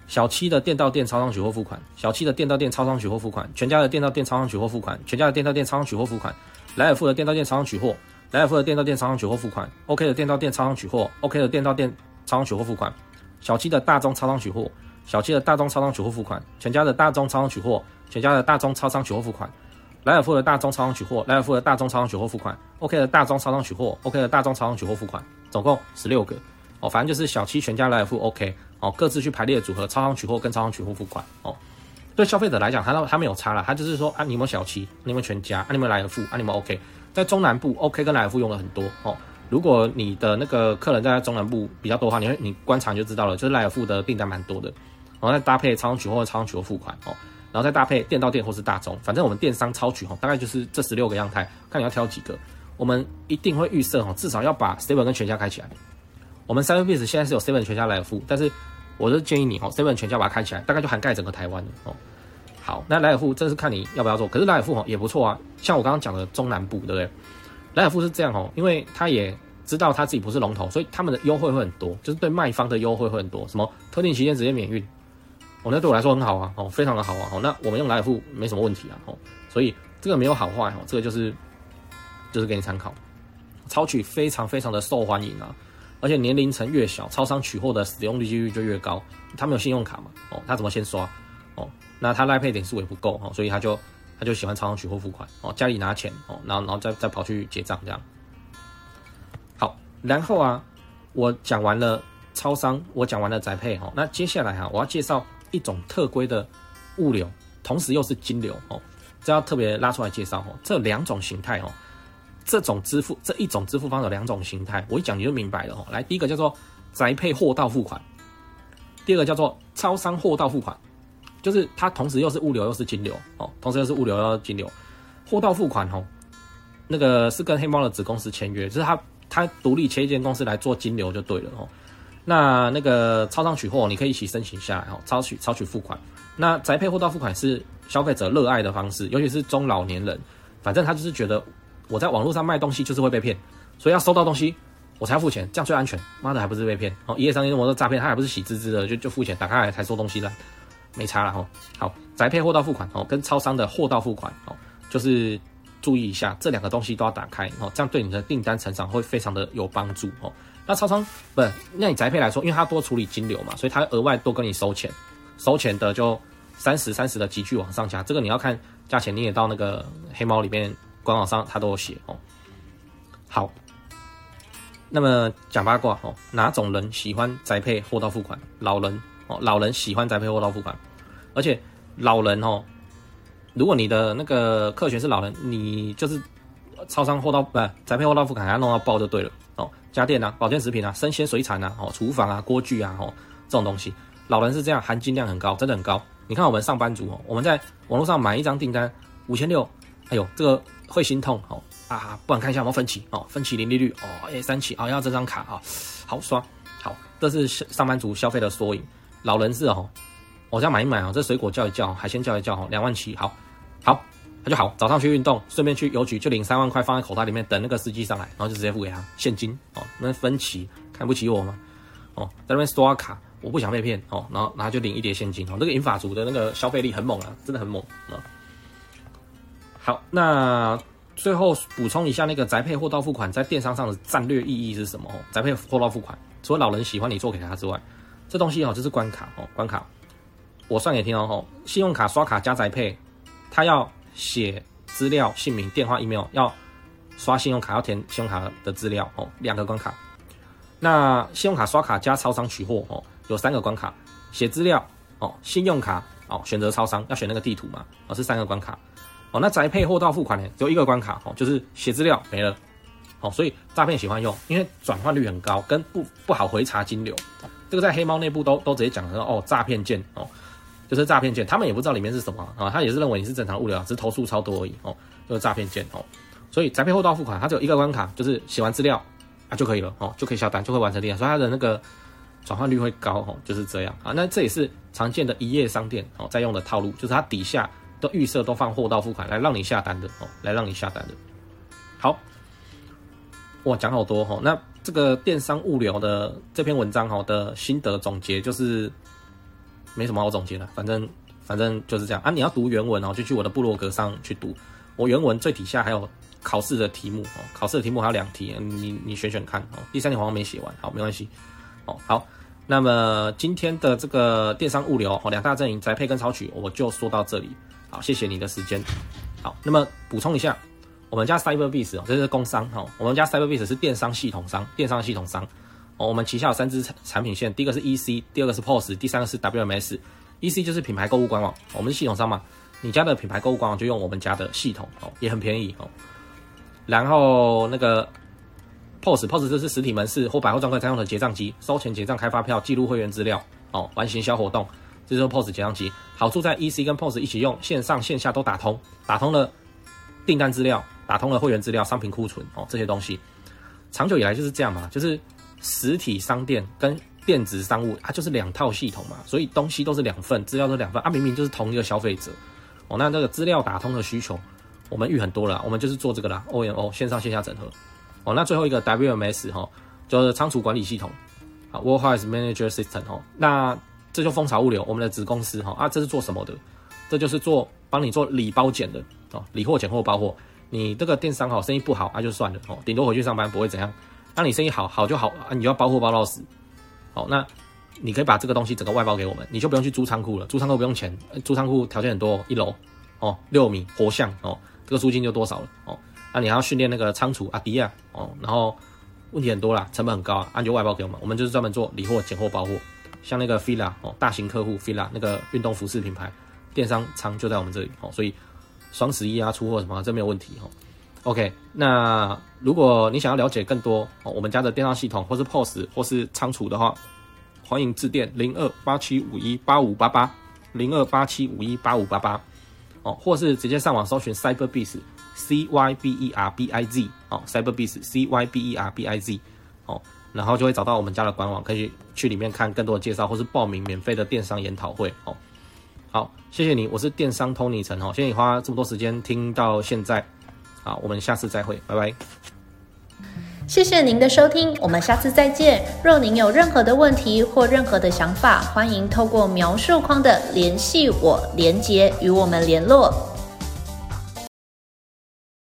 小七的店到店超商取货付款，小七的店到店超商取货付款，全家的店到店超商取货付款，全家的店到店超商取货付款，莱尔富的店到店超商取货，莱尔富的店到店超商取货付款，OK 的店到店超商取货，OK 的店到店超商取货付款，小七的大宗超商取货。小七的大宗超商取货付款，全家的大宗超商取货，全家的大宗超商取货付款，莱尔富的大宗超商取货，莱尔富的大宗超商取货付款，OK 的大宗超商取货，OK 的大宗超商取货付款，总共十六个哦，反正就是小七、全家、莱尔富 OK 哦，各自去排列组合，超商取货跟超商取货付款哦。对消费者来讲，他他没有差了，他就是说啊，你们小七，你们全家，啊你们莱尔富，啊你们 OK，在中南部 OK 跟来尔富用了很多哦。如果你的那个客人在中南部比较多的话，你会你观察你就知道了，就是来尔富的订单蛮多的。然后再搭配超商取货超商取货付款哦，然后再搭配店到店或是大宗，反正我们电商超取哦，大概就是这十六个样态，看你要挑几个。我们一定会预设哦，至少要把 seven 跟全家开起来。我们 7-Eleven 现在是有 seven 全家来尔富，但是我就建议你哦，seven 全家把它开起来，大概就涵盖整个台湾了哦。好，那莱尔富这是看你要不要做，可是莱尔富哦也不错啊，像我刚刚讲的中南部对不对？莱尔富是这样哦，因为他也知道他自己不是龙头，所以他们的优惠会很多，就是对卖方的优惠会很多，什么特定期间直接免运。哦，那对我来说很好啊，哦，非常的好啊，哦，那我们用莱尔富没什么问题啊，哦，所以这个没有好坏，哦，这个就是就是给你参考，超取非常非常的受欢迎啊，而且年龄层越小，超商取货的使用率几率就越高，他没有信用卡嘛，哦，他怎么先刷？哦，那他赖配点数也不够，哦，所以他就他就喜欢超商取货付款，哦，家里拿钱，哦，然后然后再再跑去结账这样。好，然后啊，我讲完了超商，我讲完了宅配，哦，那接下来哈，我要介绍。一种特规的物流，同时又是金流哦，这要特别拉出来介绍哦。这两种形态哦，这种支付这一种支付方有两种形态，我一讲你就明白了哦。来，第一个叫做宅配货到付款，第二个叫做超商货到付款，就是它同时又是物流又是金流哦，同时又是物流又是金流。货到付款哦，那个是跟黑猫的子公司签约，就是它它独立切一间公司来做金流就对了哦。那那个超商取货，你可以一起申请下来哦。超取超取付款，那宅配货到付款是消费者热爱的方式，尤其是中老年人，反正他就是觉得我在网络上卖东西就是会被骗，所以要收到东西我才要付钱，这样最安全。妈的还不是被骗哦！一夜商店那么多诈骗，他还不是喜滋滋的就就付钱，打开来才收东西了，没差了哈。好，宅配货到付款哦，跟超商的货到付款哦，就是注意一下这两个东西都要打开哦，这样对你的订单成长会非常的有帮助哦。那超商不是，那你宅配来说，因为他多处理金流嘛，所以他额外多跟你收钱，收钱的就三十三十的急剧往上加，这个你要看价钱，你也到那个黑猫里面官网上它都有写哦。好，那么讲八卦哦，哪种人喜欢宅配货到付款？老人哦，老人喜欢宅配货到付款，而且老人哦，如果你的那个客群是老人，你就是超商货到不宅配货到付款，给他弄到爆就对了。哦，家电啊，保健食品啊，生鲜水产啊，哦，厨房啊，锅具啊，哦，这种东西，老人是这样，含金量很高，真的很高。你看我们上班族哦，我们在网络上买一张订单五千六，哎呦，这个会心痛哦啊，不然看一下有没有分期哦，分期零利率哦，哎，三期啊，要这张卡啊，好刷，好，这是上班族消费的缩影。老人是哦，我这样买一买哦，这水果叫一叫，海鲜叫一叫哦，两万七，好，好，他就好，早上去运动，顺便去邮局就领三万块放在口袋里面，等那个司机上来，然后就直接付给他现金哦。那分期看不起我吗？哦，在那边刷卡，我不想被骗哦，然后然后就领一叠现金哦。这个银发族的那个消费力很猛啊，真的很猛啊。好，那最后补充一下，那个宅配货到付款在电商上的战略意义是什么？哦宅配货到付款，除了老人喜欢你做给他之外，这东西哦就是关卡哦，关卡。我算给你听哦，信用卡刷卡加宅配，他要写资料、姓名、电话、email，要刷信用卡要填信用卡的资料哦，两个关卡。那信用卡刷卡加超商取货哦，有三个关卡，写资料哦，信用卡哦，选择超商要选那个地图嘛，哦是三个关卡。哦，那宅配货到付款呢，只有一个关卡哦，就是写资料没了。哦，所以诈骗喜欢用，因为转换率很高，跟不不好回查金流。这个在黑猫内部都都直接讲说哦，诈骗件哦，就是诈骗件，他们也不知道里面是什么啊，他也是认为你是正常物流，只是投诉超多而已哦，就是诈骗件哦。所以宅配货到付款，它只有一个关卡，就是写完资料啊就可以了哦，就可以下单，就会完成订单，所以它的那个转换率会高哦，就是这样啊。那这也是常见的一页商店哦在用的套路，就是它底下。都预设都放货到付款来让你下单的哦，来让你下单的。好，我讲好多哈。那这个电商物流的这篇文章哈的心得总结就是没什么好总结的，反正反正就是这样啊。你要读原文哦，就去我的部落格上去读。我原文最底下还有考试的题目哦，考试的题目还有两题，你你选选看哦。第三题好像没写完，好没关系哦。好，那么今天的这个电商物流哦，两大阵营宅配跟超取，我就说到这里。好，谢谢你的时间。好，那么补充一下，我们家 Cyberbiz 哦，这是工商哈。我们家 Cyberbiz 是电商系统商，电商系统商。哦，我们旗下有三支产产品线，第一个是 EC，第二个是 POS，第三个是 WMS。EC 就是品牌购物官网，我们是系统商嘛，你家的品牌购物官网就用我们家的系统哦，也很便宜哦。然后那个 POS，POS 这是实体门市或百货专柜专用的结账机，收钱、结账、开发票、记录会员资料哦，玩行销活动。这就是 POS 结账机，好处在 EC 跟 POS 一起用，线上线下都打通，打通了订单资料，打通了会员资料、商品库存哦，这些东西，长久以来就是这样嘛，就是实体商店跟电子商务它就是两套系统嘛，所以东西都是两份，资料都是两份啊，明明就是同一个消费者。哦，那这个资料打通的需求，我们遇很多了，我们就是做这个啦，OMO 线上线下整合。哦，那最后一个 WMS 哈，就是仓储管理系统啊，Warehouse Manager System 哦，那。这就蜂巢物流，我们的子公司哈啊，这是做什么的？这就是做帮你做理包检的哦，理货、检货、包货。你这个电商好，生意不好啊，就算了哦，顶多回去上班不会怎样。当你生意好好就好啊，你就要包货包到死。好，那你可以把这个东西整个外包给我们，你就不用去租仓库了，租仓库不用钱，租仓库条件很多，一楼哦，六米活巷哦，这个租金就多少了哦？那你还要训练那个仓储阿迪亚哦，然后问题很多啦，成本很高啊，那就外包给我们，我们就是专门做理货、检货、包货。像那个 Fila 哦，大型客户 Fila 那个运动服饰品牌，电商仓就在我们这里哦，所以双十一啊出货什么这没有问题哦。OK，那如果你想要了解更多哦，我们家的电商系统或是 POS 或是仓储的话，欢迎致电零二八七五一八五八八零二八七五一八五八八哦，或是直接上网搜寻 Cyberbiz C Y B E R B I Z 哦，Cyberbiz C Y B E R B I Z 哦。然后就会找到我们家的官网，可以去里面看更多的介绍，或是报名免费的电商研讨会哦。好，谢谢你，我是电商 Tony 陈哦，谢谢你花这么多时间听到现在，好，我们下次再会，拜拜。谢谢您的收听，我们下次再见。若您有任何的问题或任何的想法，欢迎透过描述框的联系我连接与我们联络。